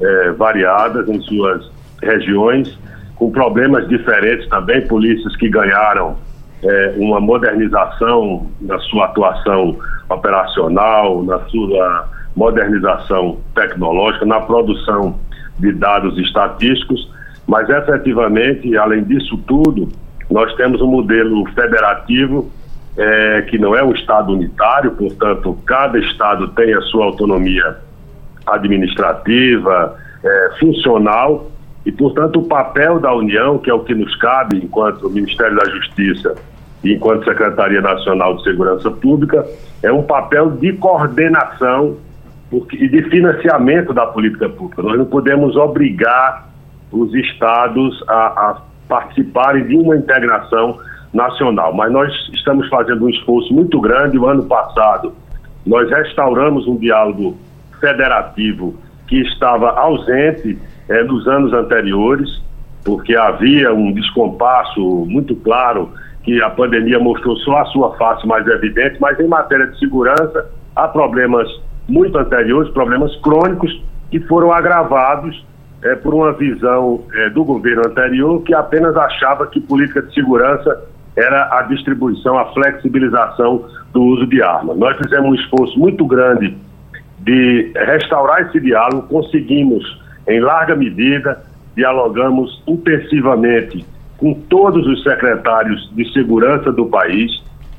é, variadas em suas regiões, com problemas diferentes também, polícias que ganharam é, uma modernização na sua atuação operacional, na sua modernização tecnológica, na produção de dados estatísticos, mas efetivamente, além disso tudo, nós temos um modelo federativo é, que não é um Estado unitário, portanto, cada Estado tem a sua autonomia administrativa, é, funcional, e, portanto, o papel da União, que é o que nos cabe enquanto Ministério da Justiça enquanto Secretaria Nacional de Segurança Pública, é um papel de coordenação e de financiamento da política pública. Nós não podemos obrigar os estados a, a participarem de uma integração nacional, mas nós estamos fazendo um esforço muito grande. O ano passado, nós restauramos um diálogo federativo que estava ausente eh, nos anos anteriores, porque havia um descompasso muito claro que a pandemia mostrou só a sua face mais evidente, mas em matéria de segurança há problemas muito anteriores, problemas crônicos que foram agravados é, por uma visão é, do governo anterior que apenas achava que política de segurança era a distribuição, a flexibilização do uso de armas. Nós fizemos um esforço muito grande de restaurar esse diálogo, conseguimos em larga medida, dialogamos intensivamente com todos os secretários de segurança do país,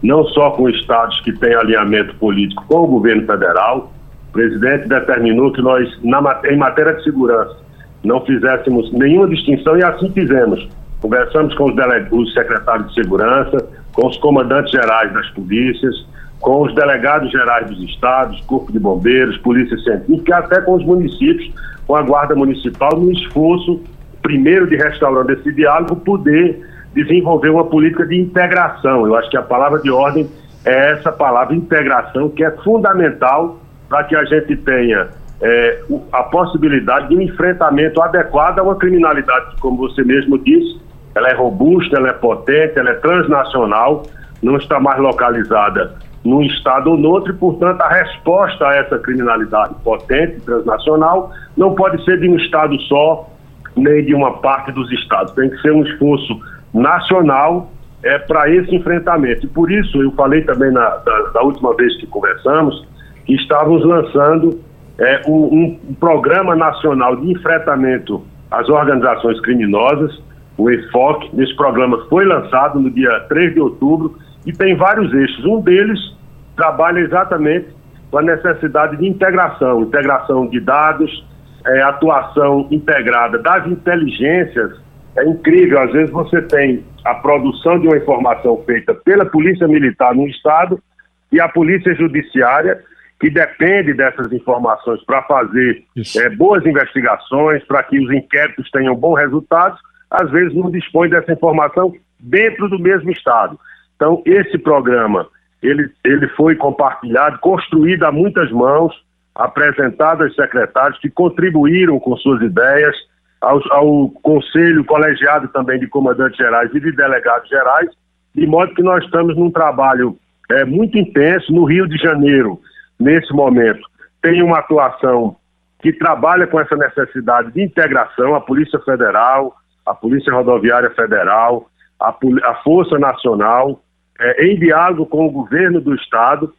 não só com estados que têm alinhamento político com o governo federal. O presidente determinou que nós, na, em matéria de segurança, não fizéssemos nenhuma distinção e assim fizemos. Conversamos com os, os secretários de segurança, com os comandantes gerais das polícias, com os delegados gerais dos estados, Corpo de Bombeiros, Polícia Científica e até com os municípios, com a Guarda Municipal, no esforço primeiro de restaurando esse diálogo, poder desenvolver uma política de integração. Eu acho que a palavra de ordem é essa palavra integração, que é fundamental para que a gente tenha é, a possibilidade de um enfrentamento adequado a uma criminalidade que, como você mesmo disse, ela é robusta, ela é potente, ela é transnacional, não está mais localizada num estado ou no outro, e, portanto, a resposta a essa criminalidade potente, transnacional, não pode ser de um estado só, nem de uma parte dos estados. Tem que ser um esforço nacional é, para esse enfrentamento. E por isso eu falei também na, da, da última vez que conversamos que estávamos lançando é, um, um, programa nacional de enfrentamento às organizações criminosas, o EFOC. Esse programa foi lançado no dia 3 de outubro e tem vários eixos. Um deles trabalha exatamente com a necessidade de integração, integração de dados, é, atuação integrada das inteligências. É incrível, às vezes você tem a produção de uma informação feita pela Polícia Militar no Estado e a Polícia Judiciária, que depende dessas informações para fazer é, boas investigações, para que os inquéritos tenham bons resultados, às vezes não dispõe dessa informação dentro do mesmo Estado. Então, esse programa, ele, ele foi compartilhado, construído a muitas mãos, apresentado aos secretários que contribuíram com suas ideias, ao, ao conselho colegiado também de comandantes gerais e de delegados gerais, de modo que nós estamos num trabalho é, muito intenso no Rio de Janeiro, nesse momento. Tem uma atuação que trabalha com essa necessidade de integração, a Polícia Federal, a Polícia Rodoviária Federal, a, a Força Nacional, é, em diálogo com o governo do Estado.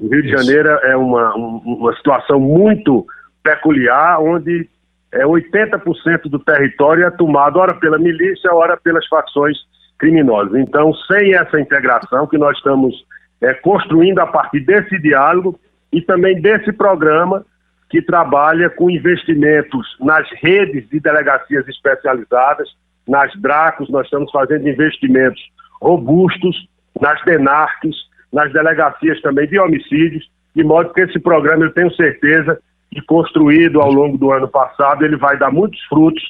O Rio de Janeiro é uma, uma situação muito peculiar, onde é, 80% do território é tomado, ora pela milícia, ora pelas facções criminosas. Então, sem essa integração que nós estamos é, construindo a partir desse diálogo e também desse programa que trabalha com investimentos nas redes de delegacias especializadas, nas DRACOS, nós estamos fazendo investimentos robustos, nas DENARCs, nas delegacias também de homicídios, de modo que esse programa, eu tenho certeza, que construído ao longo do ano passado, ele vai dar muitos frutos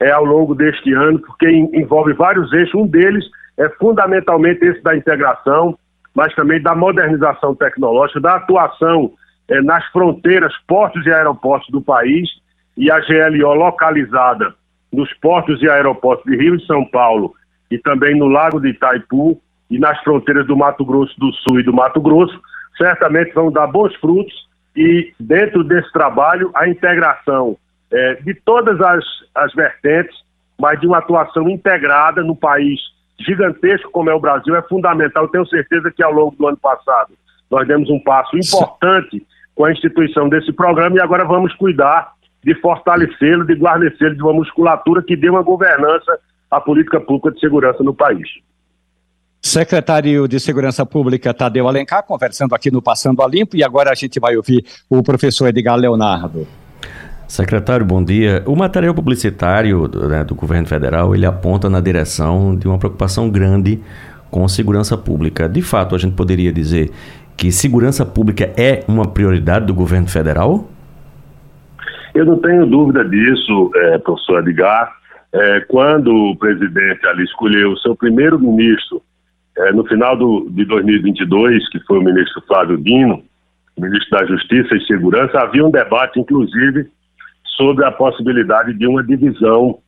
é, ao longo deste ano, porque envolve vários eixos, um deles é fundamentalmente esse da integração, mas também da modernização tecnológica, da atuação é, nas fronteiras, portos e aeroportos do país, e a GLO localizada nos portos e aeroportos de Rio e São Paulo, e também no Lago de Itaipu, e nas fronteiras do Mato Grosso do Sul e do Mato Grosso, certamente vão dar bons frutos e dentro desse trabalho a integração é, de todas as, as vertentes, mas de uma atuação integrada no país gigantesco como é o Brasil é fundamental. Eu tenho certeza que ao longo do ano passado nós demos um passo importante com a instituição desse programa e agora vamos cuidar de fortalecê-lo, de guarnecê-lo de uma musculatura que dê uma governança à política pública de segurança no país. Secretário de Segurança Pública Tadeu Alencar, conversando aqui no Passando a Limpo, e agora a gente vai ouvir o professor Edgar Leonardo. Secretário, bom dia. O material publicitário né, do governo federal, ele aponta na direção de uma preocupação grande com segurança pública. De fato, a gente poderia dizer que segurança pública é uma prioridade do governo federal? Eu não tenho dúvida disso, é, professor Edgar. É, quando o presidente ali escolheu o seu primeiro ministro é, no final do, de 2022, que foi o ministro Flávio Dino, ministro da Justiça e Segurança, havia um debate, inclusive, sobre a possibilidade de uma divisão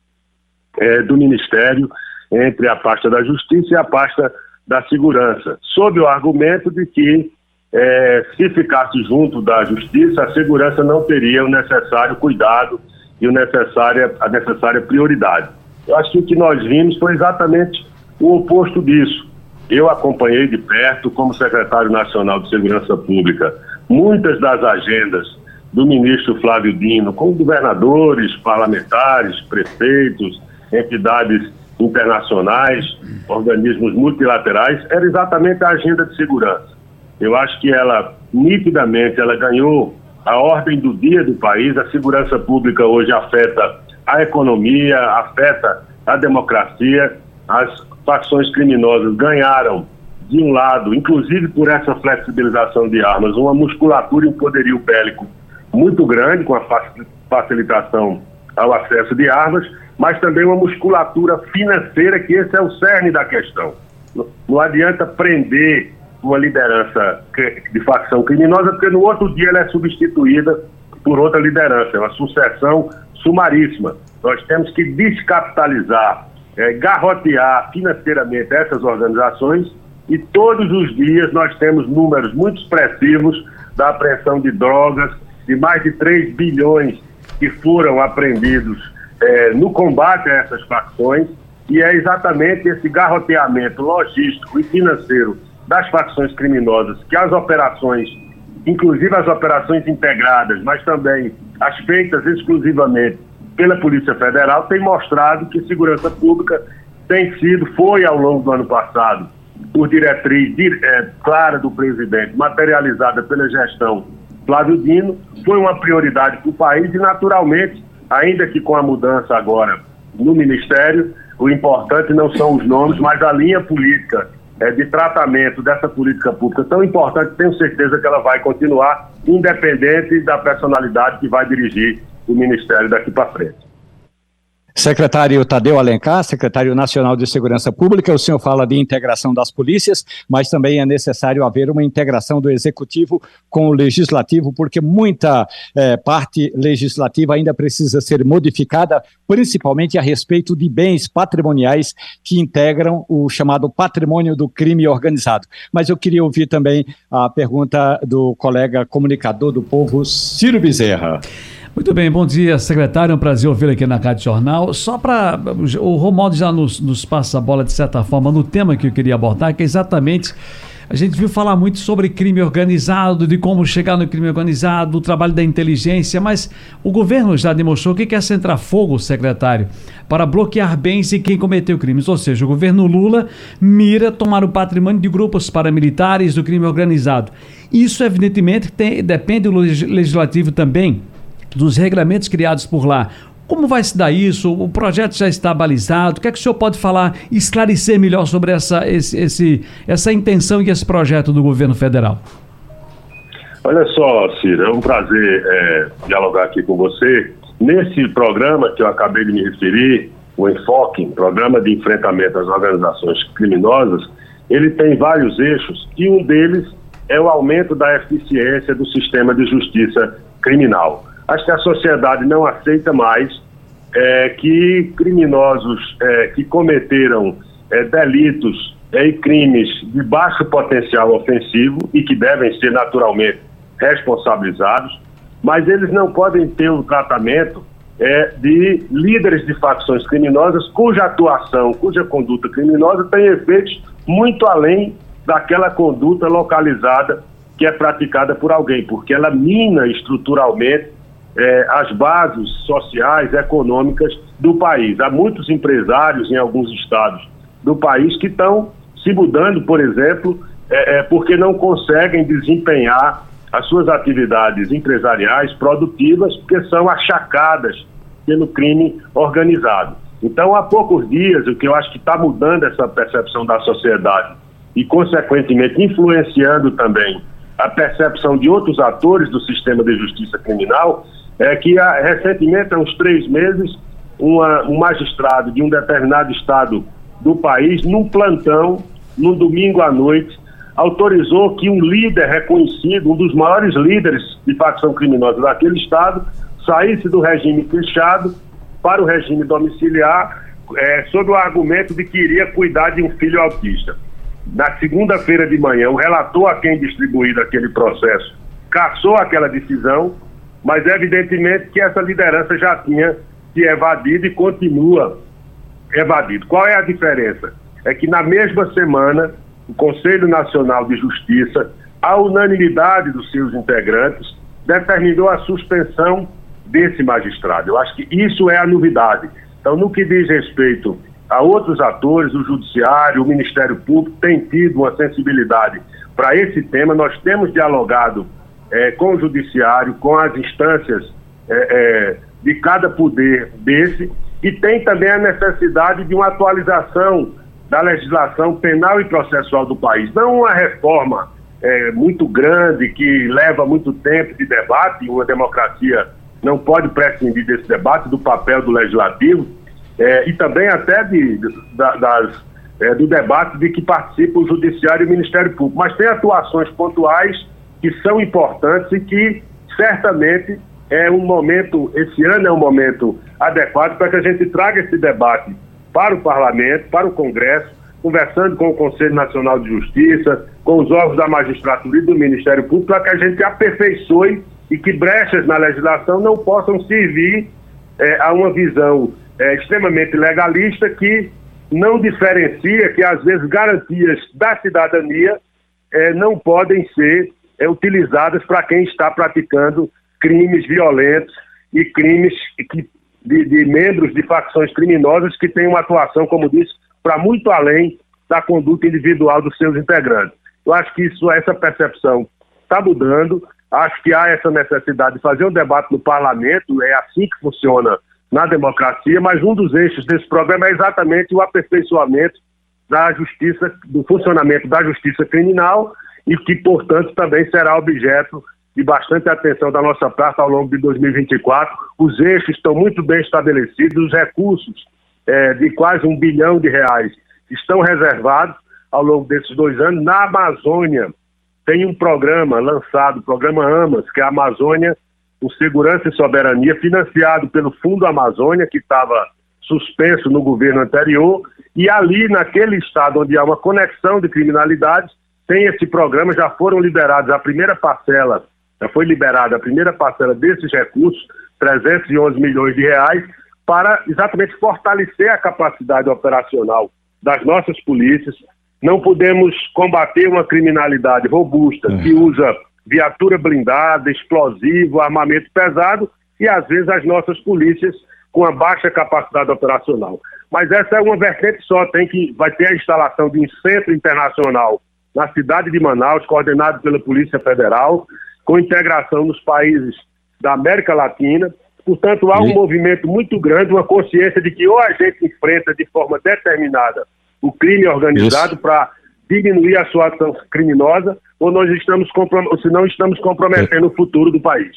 é, do Ministério entre a pasta da Justiça e a pasta da Segurança, sob o argumento de que é, se ficasse junto da Justiça, a segurança não teria o necessário cuidado e o necessária, a necessária prioridade. Eu acho que o que nós vimos foi exatamente o oposto disso. Eu acompanhei de perto, como secretário nacional de Segurança Pública, muitas das agendas do ministro Flávio Dino, com governadores, parlamentares, prefeitos, entidades internacionais, organismos multilaterais, era exatamente a agenda de segurança. Eu acho que ela, nitidamente, ela ganhou a ordem do dia do país. A segurança pública hoje afeta a economia, afeta a democracia, as facções criminosas ganharam, de um lado, inclusive por essa flexibilização de armas, uma musculatura e um poderio bélico muito grande, com a facilitação ao acesso de armas, mas também uma musculatura financeira, que esse é o cerne da questão. Não adianta prender uma liderança de facção criminosa, porque no outro dia ela é substituída por outra liderança, é uma sucessão sumaríssima. Nós temos que descapitalizar é, garrotear financeiramente essas organizações e todos os dias nós temos números muito expressivos da apreensão de drogas, de mais de 3 bilhões que foram apreendidos é, no combate a essas facções e é exatamente esse garroteamento logístico e financeiro das facções criminosas que as operações, inclusive as operações integradas, mas também as feitas exclusivamente pela Polícia Federal, tem mostrado que segurança pública tem sido, foi ao longo do ano passado, por diretriz é, clara do presidente, materializada pela gestão Flávio Dino, foi uma prioridade para o país e, naturalmente, ainda que com a mudança agora no Ministério, o importante não são os nomes, mas a linha política é, de tratamento dessa política pública tão importante, tenho certeza que ela vai continuar, independente da personalidade que vai dirigir o Ministério daqui para frente. Secretário Tadeu Alencar, secretário nacional de Segurança Pública, o senhor fala de integração das polícias, mas também é necessário haver uma integração do executivo com o legislativo, porque muita é, parte legislativa ainda precisa ser modificada, principalmente a respeito de bens patrimoniais que integram o chamado patrimônio do crime organizado. Mas eu queria ouvir também a pergunta do colega comunicador do povo, Ciro Bezerra. Muito bem, bom dia, secretário. É um prazer ouvi-lo aqui na Rádio Jornal. Só para. O Romualdo já nos, nos passa a bola, de certa forma, no tema que eu queria abordar, que é exatamente. A gente viu falar muito sobre crime organizado, de como chegar no crime organizado, o trabalho da inteligência, mas o governo já demonstrou que quer centrar fogo, secretário, para bloquear bens e quem cometeu crimes. Ou seja, o governo Lula mira tomar o patrimônio de grupos paramilitares do crime organizado. Isso, evidentemente, tem, depende do legislativo também dos regulamentos criados por lá. Como vai se dar isso? O projeto já está balizado? O que é que o senhor pode falar, esclarecer melhor sobre essa, esse, esse, essa intenção e esse projeto do governo federal? Olha só, Ciro, é um prazer é, dialogar aqui com você. Nesse programa que eu acabei de me referir, o Enfoque, Programa de Enfrentamento às Organizações Criminosas, ele tem vários eixos e um deles é o aumento da eficiência do sistema de justiça criminal. Acho que a sociedade não aceita mais é, que criminosos é, que cometeram é, delitos e crimes de baixo potencial ofensivo e que devem ser naturalmente responsabilizados, mas eles não podem ter o tratamento é, de líderes de facções criminosas cuja atuação, cuja conduta criminosa tem efeitos muito além daquela conduta localizada que é praticada por alguém, porque ela mina estruturalmente é, as bases sociais, econômicas do país. Há muitos empresários em alguns estados do país que estão se mudando, por exemplo, é, é, porque não conseguem desempenhar as suas atividades empresariais produtivas, porque são achacadas pelo crime organizado. Então, há poucos dias, o que eu acho que está mudando essa percepção da sociedade e, consequentemente, influenciando também a percepção de outros atores do sistema de justiça criminal, é que há, recentemente, há uns três meses, uma, um magistrado de um determinado estado do país, num plantão, num domingo à noite, autorizou que um líder reconhecido, um dos maiores líderes de facção criminosa daquele estado, saísse do regime fechado para o regime domiciliar, é, sob o argumento de que iria cuidar de um filho autista. Na segunda-feira de manhã, o relator a quem distribuído aquele processo cassou aquela decisão mas evidentemente que essa liderança já tinha se evadido e continua evadido. Qual é a diferença? É que na mesma semana, o Conselho Nacional de Justiça, a unanimidade dos seus integrantes, determinou a suspensão desse magistrado. Eu acho que isso é a novidade. Então, no que diz respeito a outros atores, o Judiciário, o Ministério Público tem tido uma sensibilidade para esse tema. Nós temos dialogado é, com o judiciário, com as instâncias é, é, de cada poder desse, e tem também a necessidade de uma atualização da legislação penal e processual do país. Não uma reforma é, muito grande que leva muito tempo de debate, uma democracia não pode prescindir desse debate, do papel do legislativo, é, e também até de, de das, é, do debate de que participa o Judiciário e o Ministério Público. Mas tem atuações pontuais que são importantes e que certamente é um momento, esse ano é um momento adequado para que a gente traga esse debate para o parlamento, para o Congresso, conversando com o Conselho Nacional de Justiça, com os órgãos da magistratura e do Ministério Público, para que a gente aperfeiçoe e que brechas na legislação não possam servir é, a uma visão é, extremamente legalista que não diferencia que, às vezes, garantias da cidadania é, não podem ser é, utilizadas para quem está praticando crimes violentos e crimes que, de, de membros de facções criminosas que têm uma atuação, como disse, para muito além da conduta individual dos seus integrantes. Eu acho que isso, essa percepção está mudando. Acho que há essa necessidade de fazer um debate no parlamento, é assim que funciona na democracia, mas um dos eixos desse programa é exatamente o aperfeiçoamento da justiça, do funcionamento da justiça criminal e que, portanto, também será objeto de bastante atenção da nossa parte ao longo de 2024. Os eixos estão muito bem estabelecidos, os recursos é, de quase um bilhão de reais estão reservados ao longo desses dois anos. Na Amazônia, tem um programa lançado, o programa AMAS, que é a Amazônia com Segurança e Soberania, financiado pelo Fundo Amazônia, que estava suspenso no governo anterior, e ali, naquele estado onde há uma conexão de criminalidades, tem esse programa, já foram liberados a primeira parcela, já foi liberada a primeira parcela desses recursos, 311 milhões de reais, para exatamente fortalecer a capacidade operacional das nossas polícias. Não podemos combater uma criminalidade robusta que usa viatura blindada, explosivo, armamento pesado e às vezes as nossas polícias com a baixa capacidade operacional. Mas essa é uma vertente só, tem que vai ter a instalação de um centro internacional na cidade de Manaus, coordenado pela Polícia Federal, com integração nos países da América Latina. Portanto, há um movimento muito grande, uma consciência de que ou a gente enfrenta de forma determinada o crime organizado para diminuir a sua ação criminosa, ou nós estamos ou se não estamos comprometendo o futuro do país.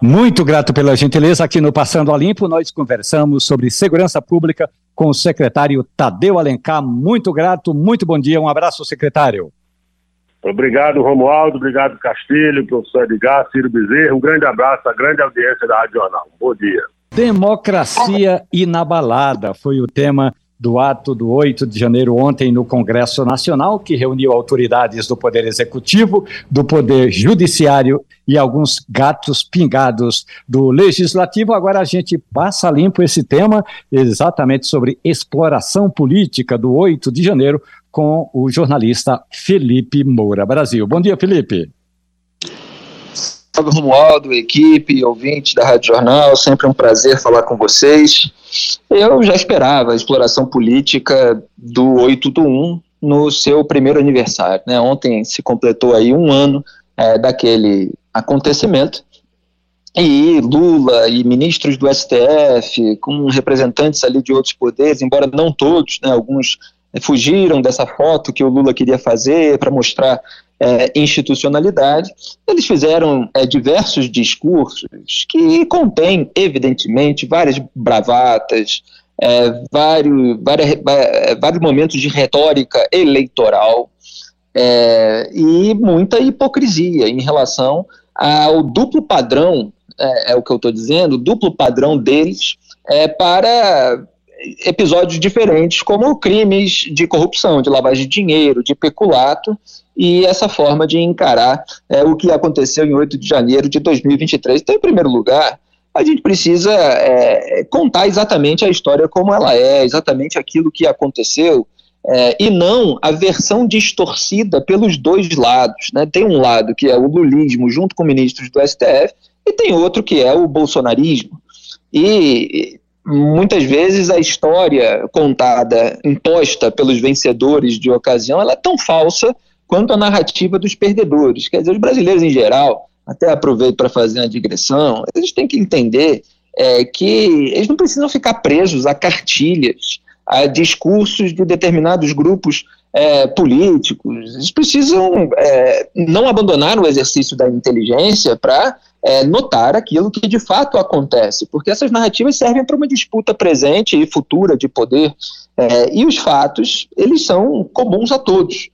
Muito grato pela gentileza. Aqui no Passando a Limpo, nós conversamos sobre segurança pública com o secretário Tadeu Alencar. Muito grato, muito bom dia. Um abraço, secretário. Obrigado, Romualdo. Obrigado, Castilho, professor Edgar, Ciro Bezerra. Um grande abraço à grande audiência da Rádio Jornal. Bom dia. Democracia inabalada foi o tema do ato do 8 de janeiro ontem no Congresso Nacional, que reuniu autoridades do Poder Executivo, do Poder Judiciário e alguns gatos pingados do Legislativo. Agora a gente passa limpo esse tema, exatamente sobre exploração política do 8 de janeiro, com o jornalista Felipe Moura Brasil. Bom dia, Felipe. Salve Romualdo, equipe, ouvinte da Rádio Jornal, sempre um prazer falar com vocês. Eu já esperava a exploração política do 8 do 1 no seu primeiro aniversário. Né? Ontem se completou aí um ano é, daquele acontecimento e Lula e ministros do STF, com representantes ali de outros poderes, embora não todos, né, alguns fugiram dessa foto que o Lula queria fazer para mostrar é, institucionalidade, eles fizeram é, diversos discursos que contêm, evidentemente, várias bravatas, é, vários, várias, é, vários momentos de retórica eleitoral é, e muita hipocrisia em relação ao duplo padrão, é, é o que eu estou dizendo, duplo padrão deles para episódios diferentes, como crimes de corrupção, de lavagem de dinheiro, de peculato, e essa forma de encarar é, o que aconteceu em 8 de janeiro de 2023. Então, em primeiro lugar, a gente precisa é, contar exatamente a história como ela é, exatamente aquilo que aconteceu, é, e não a versão distorcida pelos dois lados. Né? Tem um lado que é o lulismo junto com ministros do STF, e tem outro que é o bolsonarismo. E muitas vezes a história contada, imposta pelos vencedores de ocasião, ela é tão falsa quanto a narrativa dos perdedores. Quer dizer, os brasileiros em geral, até aproveito para fazer uma digressão, eles têm que entender é, que eles não precisam ficar presos a cartilhas, a discursos de determinados grupos é, políticos. Eles precisam é, não abandonar o exercício da inteligência para é, notar aquilo que de fato acontece, porque essas narrativas servem para uma disputa presente e futura de poder, é, e os fatos, eles são comuns a todos.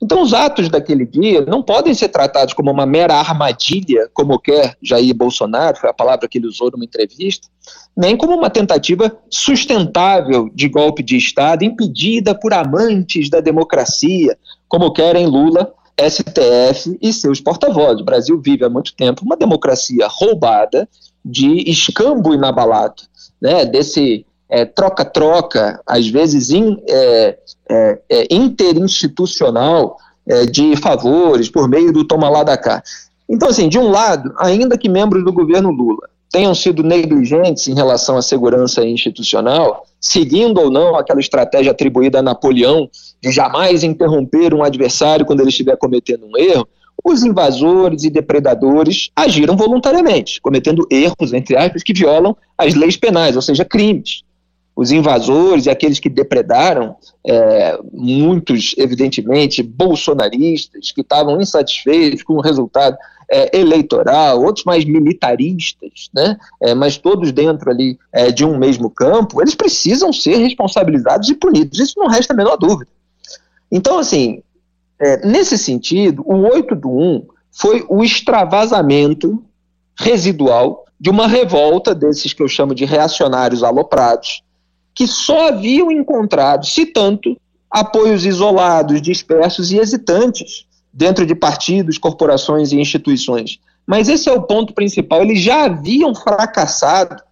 Então, os atos daquele dia não podem ser tratados como uma mera armadilha, como quer Jair Bolsonaro, foi a palavra que ele usou numa entrevista, nem como uma tentativa sustentável de golpe de Estado, impedida por amantes da democracia, como querem Lula STF e seus porta-vozes. O Brasil vive há muito tempo uma democracia roubada, de escambo inabalado, né, desse é, troca-troca, às vezes in, é, é, é interinstitucional, é, de favores por meio do toma lá da cá. Então, assim, de um lado, ainda que membros do governo Lula tenham sido negligentes em relação à segurança institucional, seguindo ou não aquela estratégia atribuída a Napoleão de jamais interromper um adversário quando ele estiver cometendo um erro, os invasores e depredadores agiram voluntariamente, cometendo erros, entre aspas, que violam as leis penais, ou seja, crimes. Os invasores e aqueles que depredaram, é, muitos, evidentemente, bolsonaristas, que estavam insatisfeitos com o resultado é, eleitoral, outros mais militaristas, né? É, mas todos dentro ali é, de um mesmo campo, eles precisam ser responsabilizados e punidos. Isso não resta a menor dúvida. Então, assim, é, nesse sentido, o 8 do 1 foi o extravasamento residual de uma revolta desses que eu chamo de reacionários aloprados, que só haviam encontrado, se tanto, apoios isolados, dispersos e hesitantes dentro de partidos, corporações e instituições. Mas esse é o ponto principal. Eles já haviam fracassado,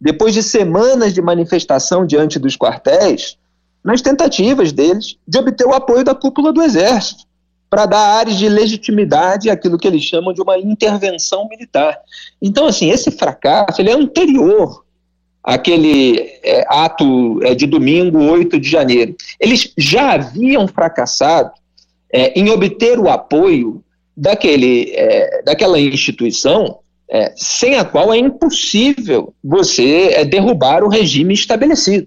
depois de semanas de manifestação diante dos quartéis, nas tentativas deles de obter o apoio da cúpula do Exército, para dar áreas de legitimidade àquilo que eles chamam de uma intervenção militar. Então, assim, esse fracasso ele é anterior àquele é, ato é, de domingo, 8 de janeiro. Eles já haviam fracassado é, em obter o apoio daquele, é, daquela instituição é, sem a qual é impossível você é, derrubar o regime estabelecido.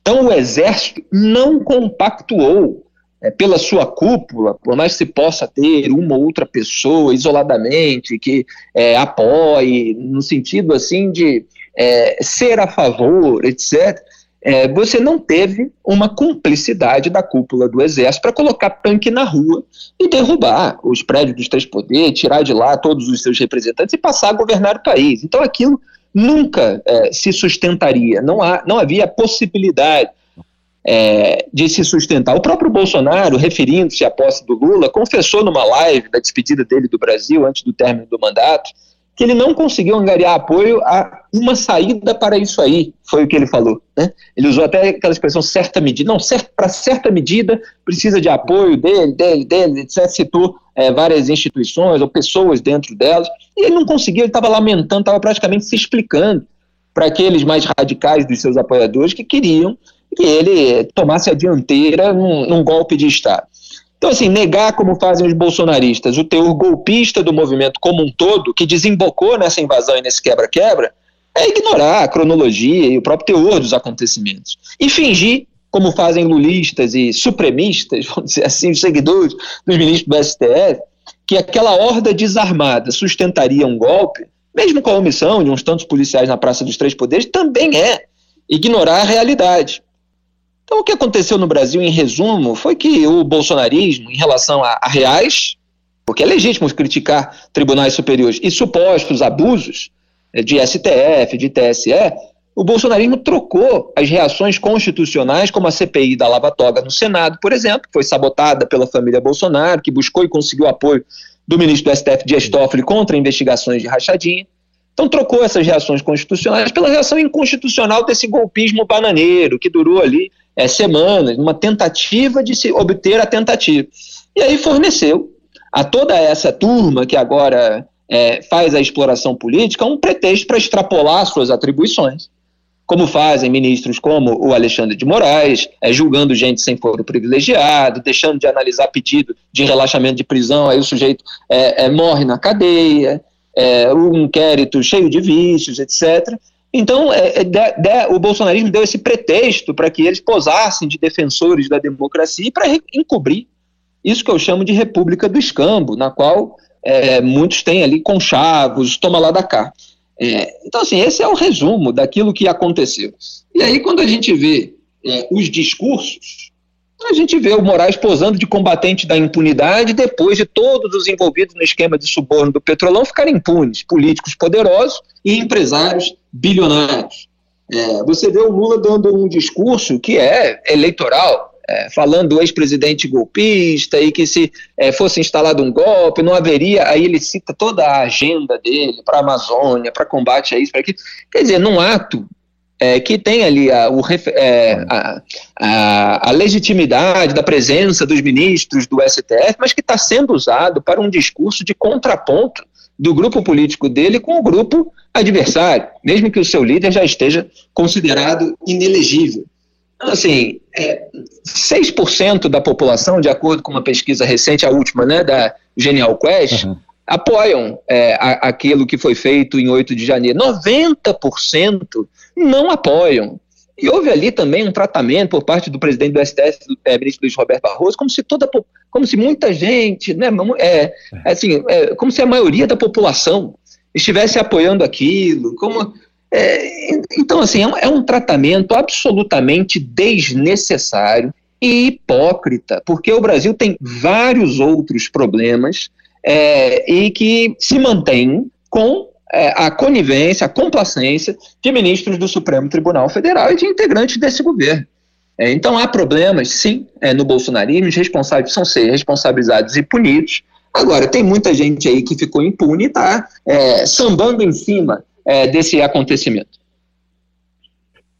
Então, o Exército não compactuou é, pela sua cúpula, por mais que se possa ter uma ou outra pessoa isoladamente que é, apoie, no sentido assim de ser a favor, etc., é, você não teve uma cumplicidade da cúpula do Exército para colocar tanque na rua e derrubar os prédios dos três poderes, tirar de lá todos os seus representantes e passar a governar o país. Então aquilo nunca é, se sustentaria, não, há, não havia possibilidade é, de se sustentar. O próprio Bolsonaro, referindo-se à posse do Lula, confessou numa live da despedida dele do Brasil antes do término do mandato que ele não conseguiu angariar apoio a uma saída para isso aí, foi o que ele falou. Né? Ele usou até aquela expressão certa medida. Não, para certa medida precisa de apoio dele, dele, dele, etc. Citou é, várias instituições ou pessoas dentro delas, e ele não conseguiu, ele estava lamentando, estava praticamente se explicando para aqueles mais radicais dos seus apoiadores que queriam que ele tomasse a dianteira num, num golpe de Estado. Então, assim, negar como fazem os bolsonaristas o teor golpista do movimento como um todo, que desembocou nessa invasão e nesse quebra-quebra, é ignorar a cronologia e o próprio teor dos acontecimentos. E fingir, como fazem lulistas e supremistas, [laughs] vamos dizer assim, os seguidores dos ministros do STF, que aquela horda desarmada sustentaria um golpe, mesmo com a omissão de uns tantos policiais na Praça dos Três Poderes, também é ignorar a realidade. Então, o que aconteceu no Brasil, em resumo, foi que o bolsonarismo, em relação a, a reais, porque é legítimo criticar tribunais superiores e supostos abusos eh, de STF, de TSE, o bolsonarismo trocou as reações constitucionais, como a CPI da Lava Toga no Senado, por exemplo, que foi sabotada pela família Bolsonaro, que buscou e conseguiu apoio do ministro do STF Dias Toffoli contra investigações de rachadinha. Então trocou essas reações constitucionais pela reação inconstitucional desse golpismo bananeiro, que durou ali é, semanas, numa tentativa de se obter a tentativa. E aí forneceu a toda essa turma que agora é, faz a exploração política um pretexto para extrapolar suas atribuições, como fazem ministros como o Alexandre de Moraes, é, julgando gente sem foro privilegiado, deixando de analisar pedido de relaxamento de prisão, aí o sujeito é, é morre na cadeia, é, um inquérito cheio de vícios, etc. Então, é, é, de, de, o bolsonarismo deu esse pretexto para que eles posassem de defensores da democracia e para encobrir isso que eu chamo de República do Escambo, na qual é, muitos têm ali conchavos, toma lá da cá. É, então, assim, esse é o resumo daquilo que aconteceu. E aí, quando a gente vê é, os discursos, a gente vê o Moraes posando de combatente da impunidade depois de todos os envolvidos no esquema de suborno do Petrolão ficarem impunes, políticos poderosos e empresários bilionários. É, você vê o Lula dando um discurso que é eleitoral, é, falando do ex-presidente golpista e que se é, fosse instalado um golpe, não haveria. Aí ele cita toda a agenda dele para a Amazônia, para combate a isso, para aquilo. Quer dizer, num ato é, que tem ali a, o, é, a, a, a, legitimidade da presença dos ministros do STF, mas que está sendo usado para um discurso de contraponto do grupo político dele com o grupo adversário, mesmo que o seu líder já esteja considerado inelegível. Então, assim, é, 6% da população, de acordo com uma pesquisa recente, a última, né, da Genial Quest, uhum. Apoiam é, a, aquilo que foi feito em 8 de janeiro. 90% não apoiam. E houve ali também um tratamento por parte do presidente do STF, é, ministro Luiz Roberto Barroso, como se toda, como se muita gente, né, é, assim, é, como se a maioria da população estivesse apoiando aquilo, como é, então assim é um, é um tratamento absolutamente desnecessário e hipócrita, porque o Brasil tem vários outros problemas é, e que se mantém com é, a conivência, a complacência de ministros do Supremo Tribunal Federal e de integrantes desse governo. É, então há problemas, sim, é, no bolsonarismo, os responsáveis precisam ser responsabilizados e punidos. Agora, tem muita gente aí que ficou impune está é, sambando em cima é, desse acontecimento.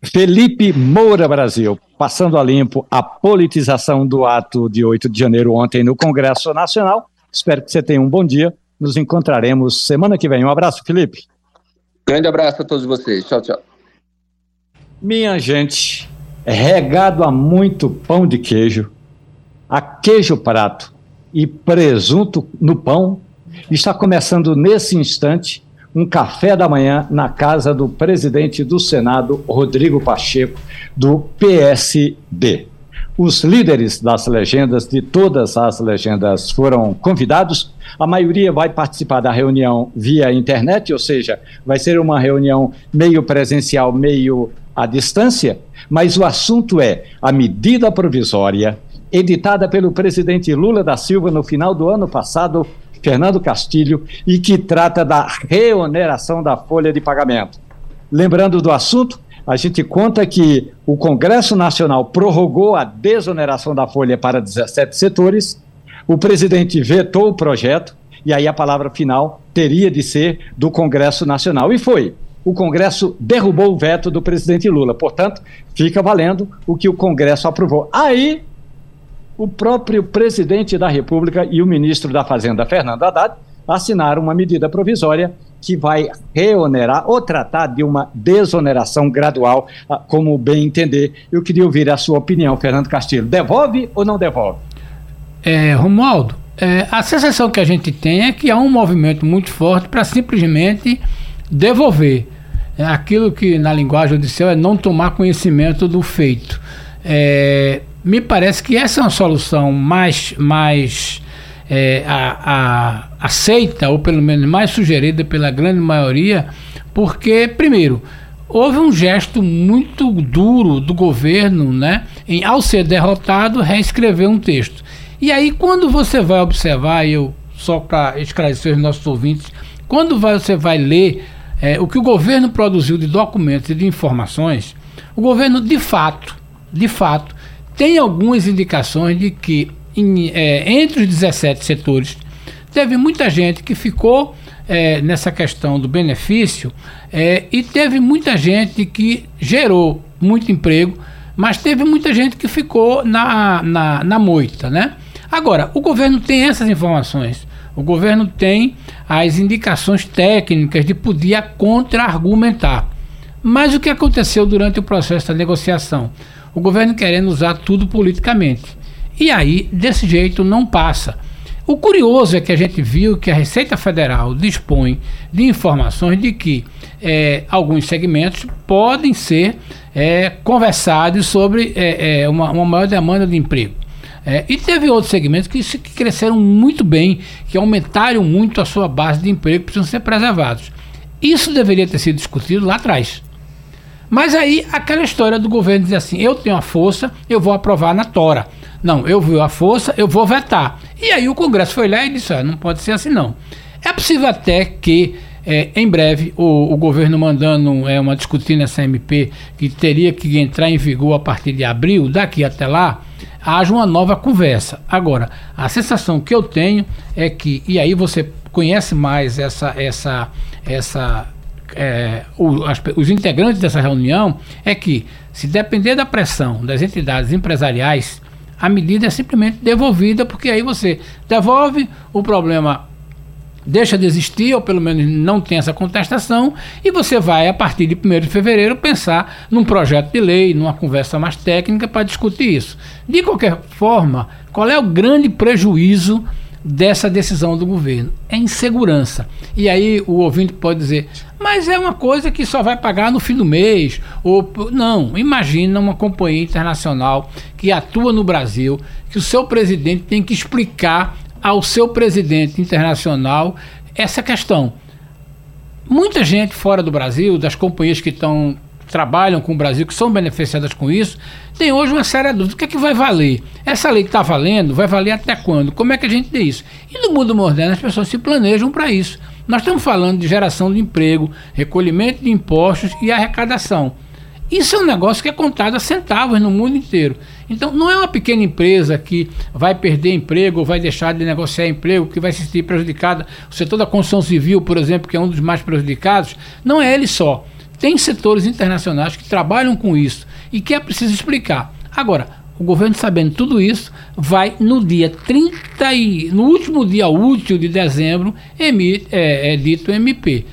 Felipe Moura Brasil, passando a limpo a politização do ato de 8 de janeiro ontem no Congresso Nacional. Espero que você tenha um bom dia nos encontraremos semana que vem. Um abraço, Felipe. Grande abraço a todos vocês. Tchau, tchau. Minha gente, regado a muito pão de queijo, a queijo prato e presunto no pão, está começando nesse instante um café da manhã na casa do presidente do Senado, Rodrigo Pacheco, do PSD. Os líderes das legendas, de todas as legendas, foram convidados. A maioria vai participar da reunião via internet, ou seja, vai ser uma reunião meio presencial, meio à distância. Mas o assunto é a medida provisória editada pelo presidente Lula da Silva no final do ano passado, Fernando Castilho, e que trata da reoneração da folha de pagamento. Lembrando do assunto, a gente conta que o Congresso Nacional prorrogou a desoneração da folha para 17 setores, o presidente vetou o projeto, e aí a palavra final teria de ser do Congresso Nacional. E foi. O Congresso derrubou o veto do presidente Lula. Portanto, fica valendo o que o Congresso aprovou. Aí, o próprio presidente da República e o ministro da Fazenda, Fernando Haddad, assinaram uma medida provisória que vai reonerar ou tratar de uma desoneração gradual, ah, como bem entender. Eu queria ouvir a sua opinião, Fernando Castilho. Devolve ou não devolve? É, Romualdo, é, a sensação que a gente tem é que há um movimento muito forte para simplesmente devolver. É aquilo que na linguagem judicial é não tomar conhecimento do feito. É, me parece que essa é uma solução mais, mais é, a, a, aceita, ou pelo menos mais sugerida pela grande maioria, porque, primeiro, houve um gesto muito duro do governo, né, em, ao ser derrotado, reescrever um texto. E aí, quando você vai observar, eu só para esclarecer os nossos ouvintes, quando você vai ler é, o que o governo produziu de documentos e de informações, o governo de fato, de fato, tem algumas indicações de que em, é, entre os 17 setores, teve muita gente que ficou é, nessa questão do benefício é, e teve muita gente que gerou muito emprego, mas teve muita gente que ficou na, na, na moita, né? Agora, o governo tem essas informações. O governo tem as indicações técnicas de poder contra-argumentar. Mas o que aconteceu durante o processo da negociação? O governo querendo usar tudo politicamente. E aí, desse jeito, não passa. O curioso é que a gente viu que a Receita Federal dispõe de informações de que é, alguns segmentos podem ser é, conversados sobre é, é uma, uma, maior demanda de emprego. É, e teve outros segmentos que, que, cresceram muito bem, que aumentaram muito a sua base de emprego, precisam ser preservados. Isso deveria ter sido discutido lá atrás. Mas aí aquela história do governo dizer assim: eu tenho a força, eu vou aprovar na Tora. Não, eu vi a força, eu vou vetar. E aí o Congresso foi lá e disse: ah, não pode ser assim não. É possível até que é, em breve o, o, governo mandando é, uma discutir essa MP que teria que entrar em vigor a partir de abril, daqui até lá, haja uma nova conversa. Agora, a sensação que eu tenho é que, e aí você conhece mais essa, essa, essa é, o, as, os integrantes dessa reunião é que, se depender da pressão das entidades empresariais, a medida é simplesmente devolvida, porque aí você devolve o problema deixa de existir, ou pelo menos não tem essa contestação, e você vai, a partir de 1 de fevereiro, pensar num projeto de lei, numa conversa mais técnica para discutir isso. De qualquer forma, qual é o grande prejuízo dessa decisão do governo? É insegurança. E aí o ouvinte pode dizer, mas é uma coisa que só vai pagar no fim do mês. Ou não, imagina uma companhia internacional que atua no Brasil, que o seu presidente tem que explicar ao seu presidente internacional essa questão. Muita gente fora do Brasil, das companhias que estão trabalham com o Brasil, que são beneficiadas com isso, tem hoje uma séria dúvida. O que é que vai valer? Essa lei que está valendo, vai valer até quando? Como é que a gente tem isso? E no mundo moderno as pessoas se planejam para isso. Nós estamos falando de geração de emprego, recolhimento de impostos e arrecadação. Isso é um negócio que é contado a centavos no mundo inteiro. Então, não é uma pequena empresa que vai perder emprego ou vai deixar de negociar emprego, que vai se sentir prejudicada. O setor da construção civil, por exemplo, que é um dos mais prejudicados, não é ele só. Tem setores internacionais que trabalham com isso e que é preciso explicar. Agora, o governo, sabendo tudo isso, vai no dia 30 e no último dia útil de dezembro, emite, é, é dito MP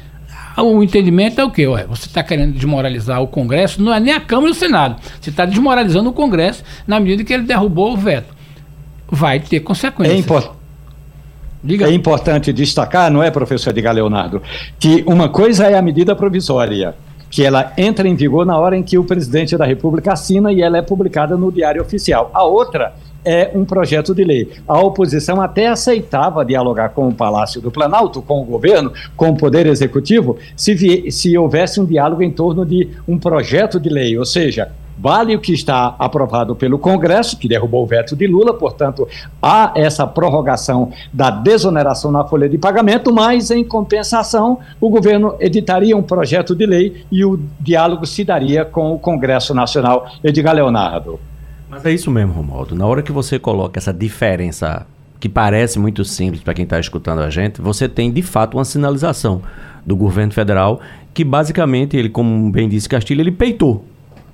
o entendimento é o quê? Ué, você está querendo desmoralizar o Congresso, não é nem a Câmara e o Senado. Você está desmoralizando o Congresso na medida que ele derrubou o veto. Vai ter consequências. É importante. É importante destacar, não é, professor Edgar Leonardo, que uma coisa é a medida provisória, que ela entra em vigor na hora em que o presidente da República assina e ela é publicada no Diário Oficial. A outra é um projeto de lei. A oposição até aceitava dialogar com o Palácio do Planalto, com o governo, com o Poder Executivo, se, se houvesse um diálogo em torno de um projeto de lei, ou seja, vale o que está aprovado pelo Congresso, que derrubou o veto de Lula, portanto, há essa prorrogação da desoneração na folha de pagamento, mas, em compensação, o governo editaria um projeto de lei e o diálogo se daria com o Congresso Nacional. Edgar Leonardo. Mas é isso mesmo, Romualdo. Na hora que você coloca essa diferença que parece muito simples para quem está escutando a gente, você tem de fato uma sinalização do governo federal que basicamente ele, como bem disse Castilho, ele peitou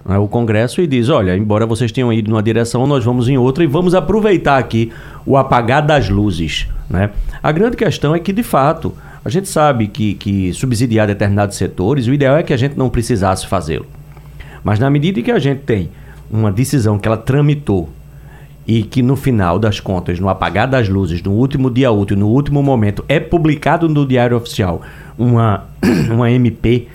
né, o Congresso e diz: olha, embora vocês tenham ido numa direção, nós vamos em outra e vamos aproveitar aqui o apagar das luzes. Né? A grande questão é que, de fato, a gente sabe que, que subsidiar determinados setores, o ideal é que a gente não precisasse fazê-lo. Mas na medida que a gente tem uma decisão que ela tramitou e que no final das contas, no apagar das luzes, no último dia útil, no último momento, é publicado no Diário Oficial uma, [coughs] uma MP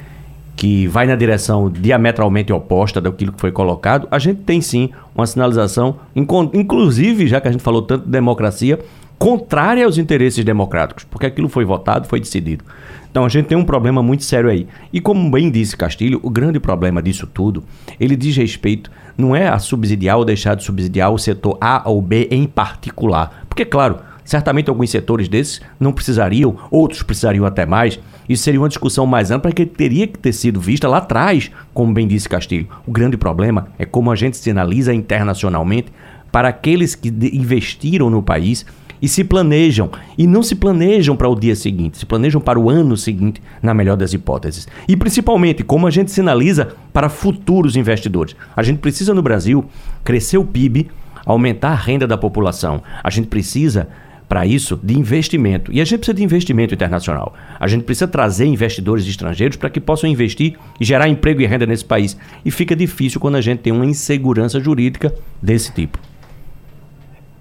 que vai na direção diametralmente oposta daquilo que foi colocado, a gente tem sim uma sinalização, inclusive, já que a gente falou tanto de democracia, contrária aos interesses democráticos, porque aquilo foi votado, foi decidido. Então a gente tem um problema muito sério aí. E como bem disse Castilho, o grande problema disso tudo, ele diz respeito não é a subsidiar ou deixar de subsidiar o setor A ou B em particular. Porque, claro, certamente alguns setores desses não precisariam, outros precisariam até mais. Isso seria uma discussão mais ampla que teria que ter sido vista lá atrás, como bem disse Castilho. O grande problema é como a gente sinaliza internacionalmente para aqueles que investiram no país e se planejam. E não se planejam para o dia seguinte, se planejam para o ano seguinte, na melhor das hipóteses. E principalmente, como a gente sinaliza para futuros investidores. A gente precisa no Brasil crescer o PIB, aumentar a renda da população. A gente precisa para isso de investimento. E a gente precisa de investimento internacional. A gente precisa trazer investidores estrangeiros para que possam investir e gerar emprego e renda nesse país. E fica difícil quando a gente tem uma insegurança jurídica desse tipo.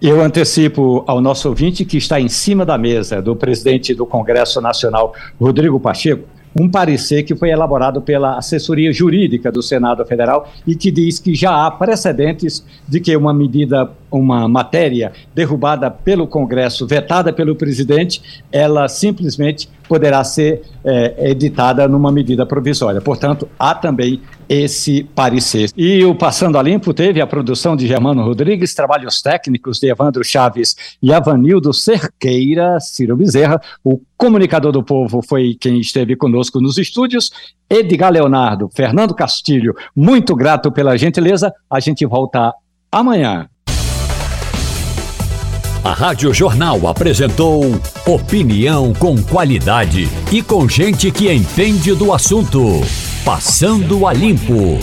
Eu antecipo ao nosso ouvinte que está em cima da mesa do presidente do Congresso Nacional, Rodrigo Pacheco, um parecer que foi elaborado pela assessoria jurídica do Senado Federal e que diz que já há precedentes de que uma medida, uma matéria derrubada pelo Congresso, vetada pelo presidente, ela simplesmente poderá ser é, editada numa medida provisória. Portanto, há também esse parecer. E o Passando a Limpo teve a produção de Germano Rodrigues, trabalhos técnicos de Evandro Chaves e Avanildo Cerqueira, Ciro Bezerra. O comunicador do povo foi quem esteve conosco nos estúdios. Edgar Leonardo, Fernando Castilho, muito grato pela gentileza. A gente volta amanhã. A Rádio Jornal apresentou opinião com qualidade e com gente que entende do assunto. Passando a limpo.